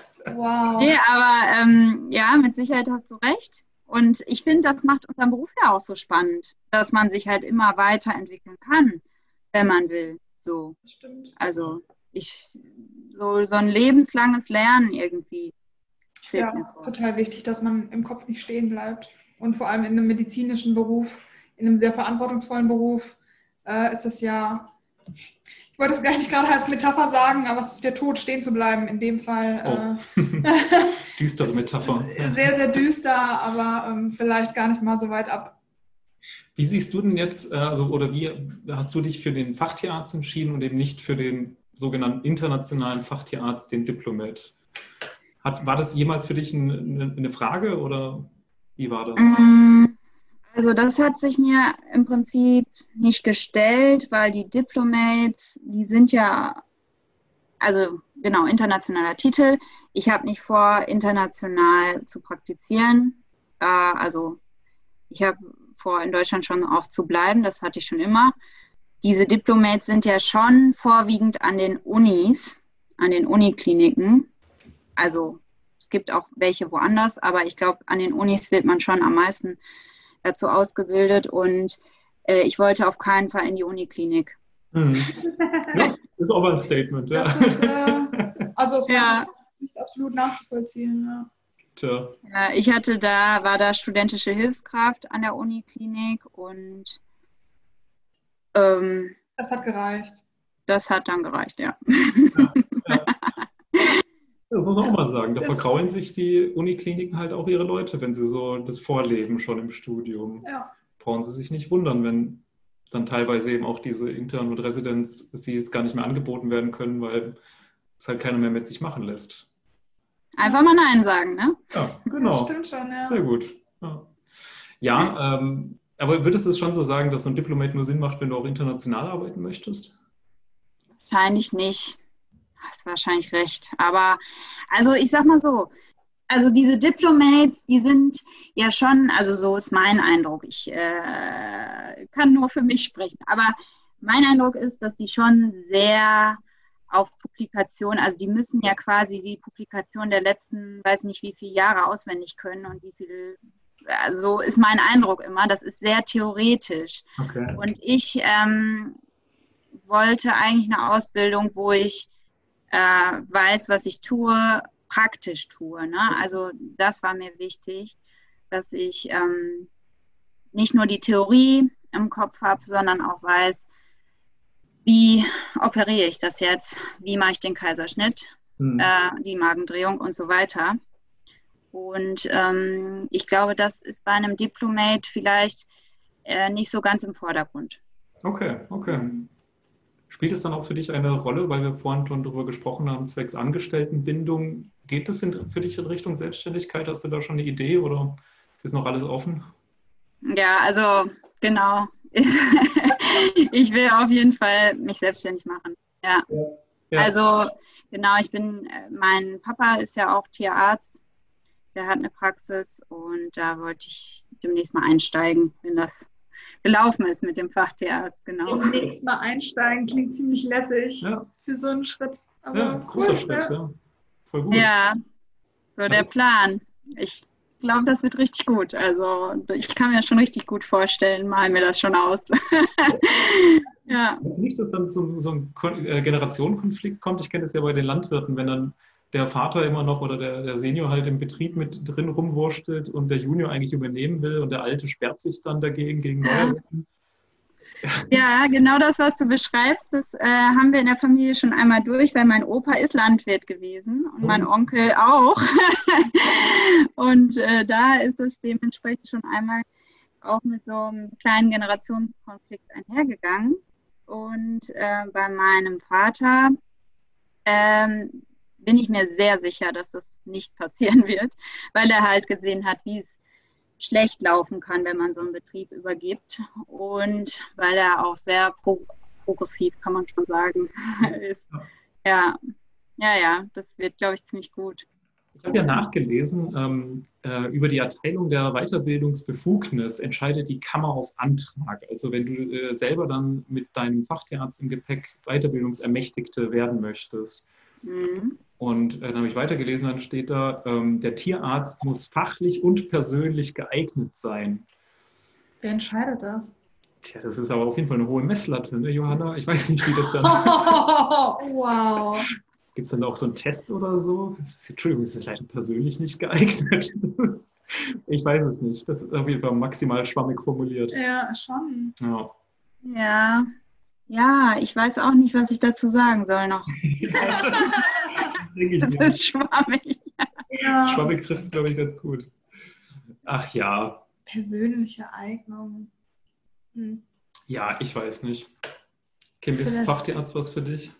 Wow. Nee, aber ähm, ja, mit Sicherheit hast du recht. Und ich finde, das macht unseren Beruf ja auch so spannend, dass man sich halt immer weiterentwickeln kann, wenn man will. So. Stimmt. Also ich so, so ein lebenslanges Lernen irgendwie. Ja, total wichtig, dass man im Kopf nicht stehen bleibt. Und vor allem in einem medizinischen Beruf, in einem sehr verantwortungsvollen Beruf, äh, ist das ja ich wollte es gar nicht gerade als Metapher sagen, aber es ist der Tod, stehen zu bleiben. In dem Fall. Oh. Äh, <laughs> Düstere Metapher. Sehr, sehr düster, aber ähm, vielleicht gar nicht mal so weit ab. Wie siehst du denn jetzt, äh, also, oder wie hast du dich für den Fachtierarzt entschieden und eben nicht für den sogenannten internationalen Fachtierarzt, den Diplomat? Hat, war das jemals für dich eine, eine Frage oder wie war das? Mm, also das hat sich mir im Prinzip nicht gestellt, weil die Diplomates, die sind ja, also genau, internationaler Titel. Ich habe nicht vor, international zu praktizieren. Äh, also ich habe vor, in Deutschland schon auch zu bleiben, das hatte ich schon immer. Diese Diplomates sind ja schon vorwiegend an den Unis, an den Unikliniken. Also es gibt auch welche woanders, aber ich glaube, an den Unis wird man schon am meisten dazu ausgebildet und äh, ich wollte auf keinen Fall in die Uniklinik. Mhm. <laughs> Ja, ist auch mal ein Statement, ja. Ist, äh, also es war nicht absolut nachzuvollziehen, ja. Tja. Ja, ich hatte da, war da studentische Hilfskraft an der Uniklinik und ähm, das hat gereicht. das hat dann gereicht, ja. ja, ja. <laughs> Das muss man auch mal sagen. Da das vergrauen sich die Unikliniken halt auch ihre Leute, wenn sie so das vorleben schon im Studium. Ja. Brauchen sie sich nicht wundern, wenn dann teilweise eben auch diese Intern- und Residenz, sie es gar nicht mehr angeboten werden können, weil es halt keiner mehr mit sich machen lässt. Einfach mal Nein sagen, ne? Ja, genau. Das stimmt schon, ja. Sehr gut. Ja, ja ähm, aber würdest du es schon so sagen, dass so ein Diplomat nur Sinn macht, wenn du auch international arbeiten möchtest? Wahrscheinlich nicht. Hast wahrscheinlich recht. Aber also ich sag mal so, also diese Diplomates, die sind ja schon, also so ist mein Eindruck. Ich äh, kann nur für mich sprechen. Aber mein Eindruck ist, dass die schon sehr auf Publikation, also die müssen ja quasi die Publikation der letzten, weiß nicht wie viele Jahre auswendig können und wie viel, also ist mein Eindruck immer, das ist sehr theoretisch. Okay. Und ich ähm, wollte eigentlich eine Ausbildung, wo ich äh, weiß, was ich tue, praktisch tue. Ne? Also das war mir wichtig, dass ich ähm, nicht nur die Theorie im Kopf habe, sondern auch weiß, wie operiere ich das jetzt, wie mache ich den Kaiserschnitt, mhm. äh, die Magendrehung und so weiter. Und ähm, ich glaube, das ist bei einem Diplomat vielleicht äh, nicht so ganz im Vordergrund. Okay, okay. Spielt es dann auch für dich eine Rolle, weil wir vorhin schon darüber gesprochen haben, zwecks Angestelltenbindung? Geht es für dich in Richtung Selbstständigkeit? Hast du da schon eine Idee oder ist noch alles offen? Ja, also genau. <laughs> ich will auf jeden Fall mich selbstständig machen. Ja. ja. Also genau, ich bin, äh, mein Papa ist ja auch Tierarzt. Der hat eine Praxis und da wollte ich demnächst mal einsteigen, wenn das gelaufen ist mit dem Fachtierarzt, genau. Demnächst mal einsteigen, klingt ziemlich lässig ja. für so einen Schritt. Aber ja, großer cool, Schritt, ja. Voll gut. Ja, so der Plan. Ich glaube, das wird richtig gut. Also ich kann mir das schon richtig gut vorstellen, mal mir das schon aus. <laughs> ja. Jetzt nicht, dass dann so, so ein äh, Generationenkonflikt kommt. Ich kenne das ja bei den Landwirten, wenn dann der Vater immer noch oder der, der Senior halt im Betrieb mit drin rumwurschtelt und der Junior eigentlich übernehmen will und der Alte sperrt sich dann dagegen, gegen Neuerungen. Ja, genau das, was du beschreibst, das äh, haben wir in der Familie schon einmal durch, weil mein Opa ist Landwirt gewesen und oh. mein Onkel auch. <laughs> und äh, da ist es dementsprechend schon einmal auch mit so einem kleinen Generationskonflikt einhergegangen. Und äh, bei meinem Vater ähm, bin ich mir sehr sicher, dass das nicht <laughs> passieren wird, weil er halt gesehen hat, wie es schlecht laufen kann, wenn man so einen Betrieb übergibt und weil er auch sehr pro progressiv, kann man schon sagen, <laughs> ist. Ja, ja, ja, das wird, glaube ich, ziemlich gut. Ich habe ja nachgelesen, ähm, äh, über die Erteilung der Weiterbildungsbefugnis entscheidet die Kammer auf Antrag. Also wenn du äh, selber dann mit deinem Fachtierarzt im Gepäck Weiterbildungsermächtigte werden möchtest. Mhm. Und äh, dann habe ich weitergelesen, dann steht da, ähm, der Tierarzt muss fachlich und persönlich geeignet sein. Wer entscheidet das? Tja, das ist aber auf jeden Fall eine hohe Messlatte, ne, Johanna? Ich weiß nicht, wie das dann. <laughs> <laughs> wow. Gibt es dann auch so einen Test oder so? Entschuldigung, ist das leider persönlich nicht geeignet. <laughs> ich weiß es nicht. Das ist auf jeden Fall maximal schwammig formuliert. Ja, schon. Ja. Ja. Ja, ich weiß auch nicht, was ich dazu sagen soll noch. <laughs> mir. Das ist schwammig. Ja. Schwammig trifft es, glaube ich, ganz gut. Ach ja. Persönliche Eignung. Hm. Ja, ich weiß nicht. Kim, ist Fachtierarzt was für dich?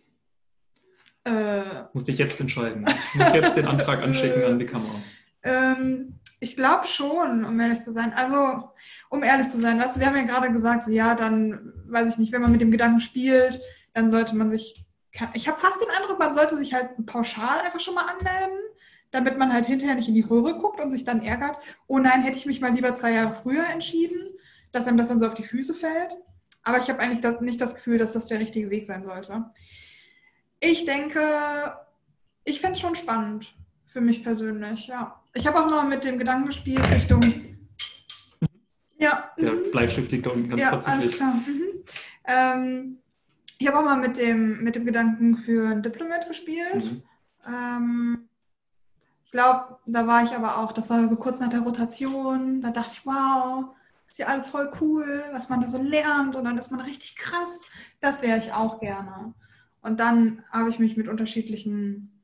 Äh, Muss dich jetzt entscheiden. Ich muss jetzt den Antrag <laughs> anschicken an die Kamera. Ähm, ich glaube schon, um ehrlich zu sein. Also, um ehrlich zu sein, weißt du, wir haben ja gerade gesagt, so, ja, dann, weiß ich nicht, wenn man mit dem Gedanken spielt, dann sollte man sich ich habe fast den Eindruck, man sollte sich halt pauschal einfach schon mal anmelden, damit man halt hinterher nicht in die Röhre guckt und sich dann ärgert, oh nein, hätte ich mich mal lieber zwei Jahre früher entschieden, dass einem das dann so auf die Füße fällt. Aber ich habe eigentlich das, nicht das Gefühl, dass das der richtige Weg sein sollte. Ich denke, ich fände es schon spannend für mich persönlich, ja. Ich habe auch mal mit dem Gedanken gespielt Richtung. Ja. Der mhm. Bleistift liegt da unten ganz ja, verzüglich. Alles klar. Mhm. Ähm, ich habe auch mal mit dem, mit dem Gedanken für ein Diplomat gespielt. Mhm. Ähm, ich glaube, da war ich aber auch, das war so kurz nach der Rotation, da dachte ich, wow, ist ja alles voll cool, was man da so lernt und dann ist man richtig krass. Das wäre ich auch gerne. Und dann habe ich mich mit unterschiedlichen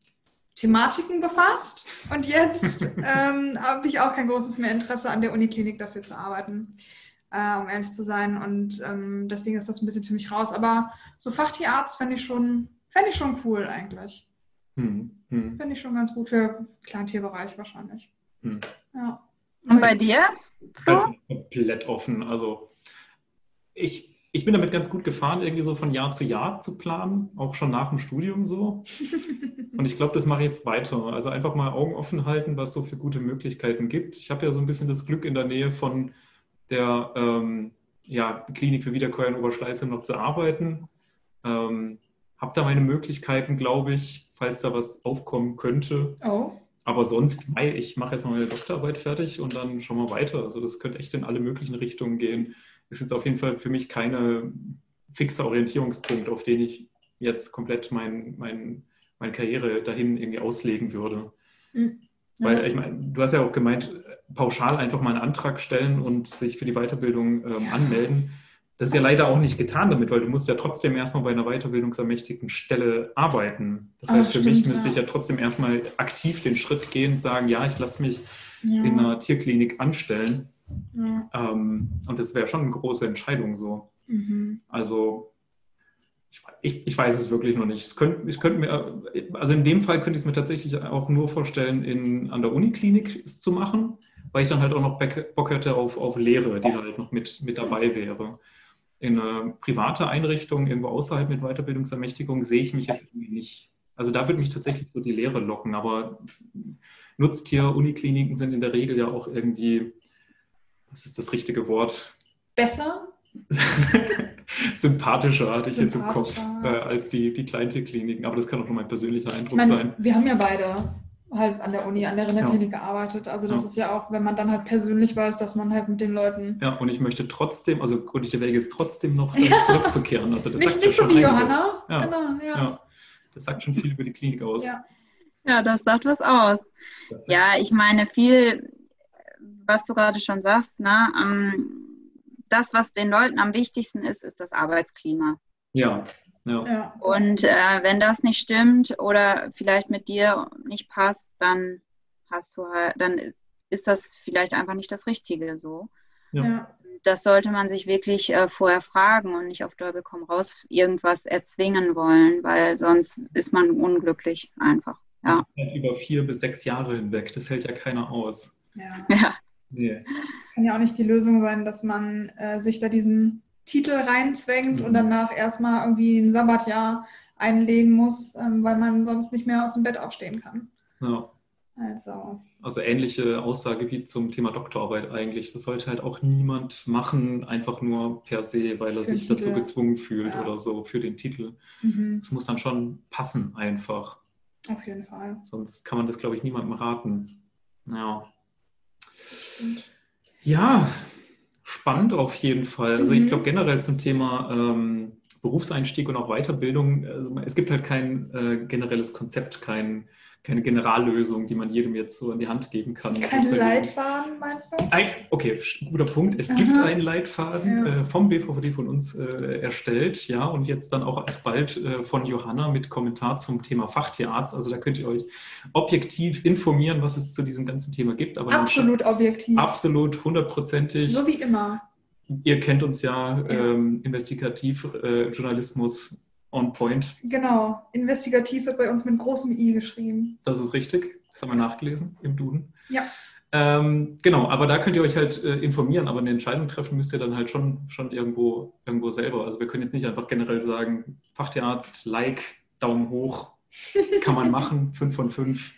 Thematiken befasst. Und jetzt <laughs> ähm, habe ich auch kein großes mehr Interesse an der Uniklinik dafür zu arbeiten, äh, um ehrlich zu sein. Und ähm, deswegen ist das ein bisschen für mich raus. Aber so Fachtierarzt fände ich, schon, fänd ich schon cool eigentlich. Hm, hm. Finde ich schon ganz gut für Kleintierbereich wahrscheinlich. Hm. Ja. Und bei dir? Also komplett offen. Also ich, ich bin damit ganz gut gefahren, irgendwie so von Jahr zu Jahr zu planen, auch schon nach dem Studium so. <laughs> Und ich glaube, das mache ich jetzt weiter. Also einfach mal Augen offen halten, was so für gute Möglichkeiten gibt. Ich habe ja so ein bisschen das Glück in der Nähe von der ähm, ja, Klinik für Wiederkäuer in Oberschleißheim noch zu arbeiten. Ähm, habe da meine Möglichkeiten, glaube ich, falls da was aufkommen könnte. Oh. Aber sonst, ich mache erstmal meine Doktorarbeit fertig und dann schauen wir weiter. Also das könnte echt in alle möglichen Richtungen gehen. Ist jetzt auf jeden Fall für mich keine fixer Orientierungspunkt, auf den ich jetzt komplett mein, mein, meine Karriere dahin irgendwie auslegen würde. Mhm. Weil ich meine, du hast ja auch gemeint, pauschal einfach mal einen Antrag stellen und sich für die Weiterbildung ähm, ja. anmelden. Das ist ja leider auch nicht getan damit, weil du musst ja trotzdem erstmal bei einer weiterbildungsermächtigten Stelle arbeiten. Das heißt, Ach, für stimmt, mich müsste ja. ich ja trotzdem erstmal aktiv den Schritt gehen und sagen, ja, ich lasse mich ja. in einer Tierklinik anstellen. Ja. Ähm, und das wäre schon eine große Entscheidung so. Mhm. Also ich, ich, ich, weiß es wirklich noch nicht. Es könnt, ich könnte mir, also in dem Fall könnte ich es mir tatsächlich auch nur vorstellen, in, an der Uniklinik es zu machen, weil ich dann halt auch noch Bock hätte auf, auf Lehre, die halt noch mit, mit dabei wäre in eine private Einrichtung, irgendwo außerhalb mit Weiterbildungsermächtigung, sehe ich mich jetzt irgendwie nicht. Also da würde mich tatsächlich so die Lehre locken, aber Nutztier-Unikliniken sind in der Regel ja auch irgendwie, was ist das richtige Wort? Besser? <laughs> Sympathischer hatte ich jetzt im Kopf äh, als die, die Kleintierkliniken, aber das kann auch nur mein persönlicher Eindruck meine, sein. Wir haben ja beide halt an der Uni, an der Rinderklinik ja. gearbeitet. Also das ja. ist ja auch, wenn man dann halt persönlich weiß, dass man halt mit den Leuten. Ja, und ich möchte trotzdem, also der Wege ist trotzdem noch <laughs> ja. zurückzukehren. Also das nicht, sagt nicht so wie Johanna. Ja. Genau, ja. Das sagt schon viel über die Klinik aus. Ja, ja das sagt was aus. Ja, ich meine, viel, was du gerade schon sagst, ne, um, das, was den Leuten am wichtigsten ist, ist das Arbeitsklima. Ja, ja. Und äh, wenn das nicht stimmt oder vielleicht mit dir nicht passt, dann hast du halt, dann ist das vielleicht einfach nicht das Richtige so. Ja. Das sollte man sich wirklich äh, vorher fragen und nicht auf Däubel komm raus irgendwas erzwingen wollen, weil sonst ist man unglücklich einfach. Ja. Über vier bis sechs Jahre hinweg, das hält ja keiner aus. Ja. ja. Nee. Kann ja auch nicht die Lösung sein, dass man äh, sich da diesen Titel reinzwängt mhm. und danach erstmal irgendwie ein Sabbatjahr einlegen muss, ähm, weil man sonst nicht mehr aus dem Bett aufstehen kann. Ja. Also. also ähnliche Aussage wie zum Thema Doktorarbeit eigentlich. Das sollte halt auch niemand machen, einfach nur per se, weil er sich dazu gezwungen fühlt ja. oder so für den Titel. Es mhm. muss dann schon passen einfach. Auf jeden Fall. Sonst kann man das, glaube ich, niemandem raten. Ja. Ja, spannend auf jeden Fall. Also mhm. ich glaube generell zum Thema ähm, Berufseinstieg und auch Weiterbildung, also es gibt halt kein äh, generelles Konzept, kein keine Generallösung, die man jedem jetzt so in die Hand geben kann. Kein Leitfaden, meinst du? Ein, okay, guter Punkt. Es Aha. gibt einen Leitfaden ja. äh, vom BVD von uns äh, erstellt, ja, und jetzt dann auch alsbald äh, von Johanna mit Kommentar zum Thema Fachtierarzt. Also da könnt ihr euch objektiv informieren, was es zu diesem ganzen Thema gibt. Aber absolut objektiv. Absolut, hundertprozentig. So wie immer. Ihr kennt uns ja, ja. Ähm, Investigativjournalismus on point. Genau, investigativ wird bei uns mit großem I geschrieben. Das ist richtig, das haben wir nachgelesen im Duden. Ja. Ähm, genau, aber da könnt ihr euch halt äh, informieren, aber eine Entscheidung treffen müsst ihr dann halt schon, schon irgendwo, irgendwo selber. Also wir können jetzt nicht einfach generell sagen, Fachtierarzt, Like, Daumen hoch, <laughs> kann man machen, 5 von 5,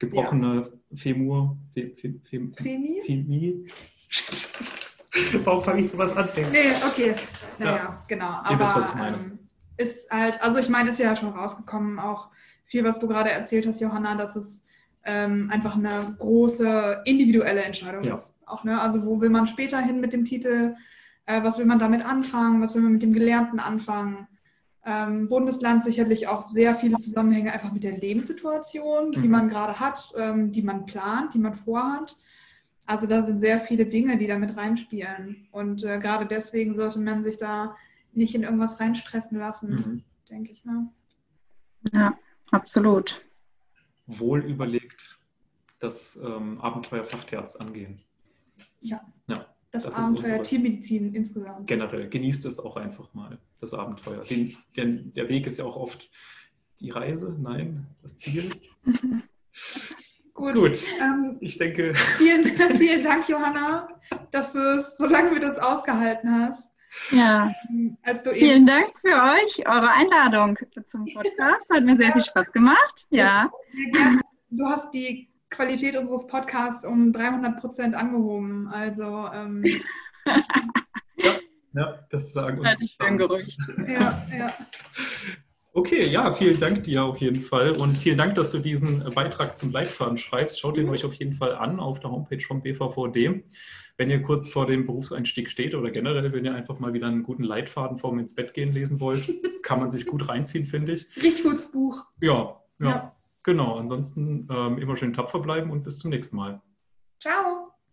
gebrochene ja. Femur, Fe, Fe, Fe, Femi? Femi. <laughs> Warum fange ich sowas an? Nee, okay. Naja, ja. genau. Aber, Ihr wisst, was ich meine. Ähm, ist halt, also ich meine, ist ja schon rausgekommen, auch viel, was du gerade erzählt hast, Johanna, dass es ähm, einfach eine große individuelle Entscheidung ja. ist. Auch, ne? Also wo will man später hin mit dem Titel? Äh, was will man damit anfangen? Was will man mit dem Gelernten anfangen? Ähm, Bundesland sicherlich auch sehr viele Zusammenhänge einfach mit der Lebenssituation, mhm. die man gerade hat, ähm, die man plant, die man vorhat. Also da sind sehr viele Dinge, die da mit reinspielen. Und äh, gerade deswegen sollte man sich da nicht in irgendwas reinstressen lassen, mhm. denke ich. Ne? Ja, absolut. Wohl überlegt das ähm, Abenteuer Fachtierarzt angehen. Ja. ja das, das Abenteuer Tiermedizin insgesamt. Generell. Genießt es auch einfach mal, das Abenteuer. Den, denn der Weg ist ja auch oft die Reise, nein, das Ziel. <laughs> Gut. Gut. Ähm, ich denke. Vielen, <laughs> vielen Dank, Johanna, dass du es so lange mit uns ausgehalten hast. Ja. Als du vielen Dank für euch, eure Einladung zum Podcast. Hat mir sehr viel Spaß gemacht. Ja. Du hast die Qualität unseres Podcasts um 300 Prozent angehoben. Also. Ähm, <laughs> ja, ja, das sagen uns. Hatte ich für ein Gerücht. Ja, ja. Okay, ja, vielen Dank dir auf jeden Fall und vielen Dank, dass du diesen Beitrag zum Leitfaden schreibst. Schaut ihn mhm. euch auf jeden Fall an auf der Homepage vom BVVD. Wenn ihr kurz vor dem Berufseinstieg steht oder generell, wenn ihr einfach mal wieder einen guten Leitfaden vorm ins Bett gehen lesen wollt, <laughs> kann man sich gut reinziehen, finde ich. Richtig gutes Buch. Ja, ja, ja. genau. Ansonsten ähm, immer schön tapfer bleiben und bis zum nächsten Mal. Ciao.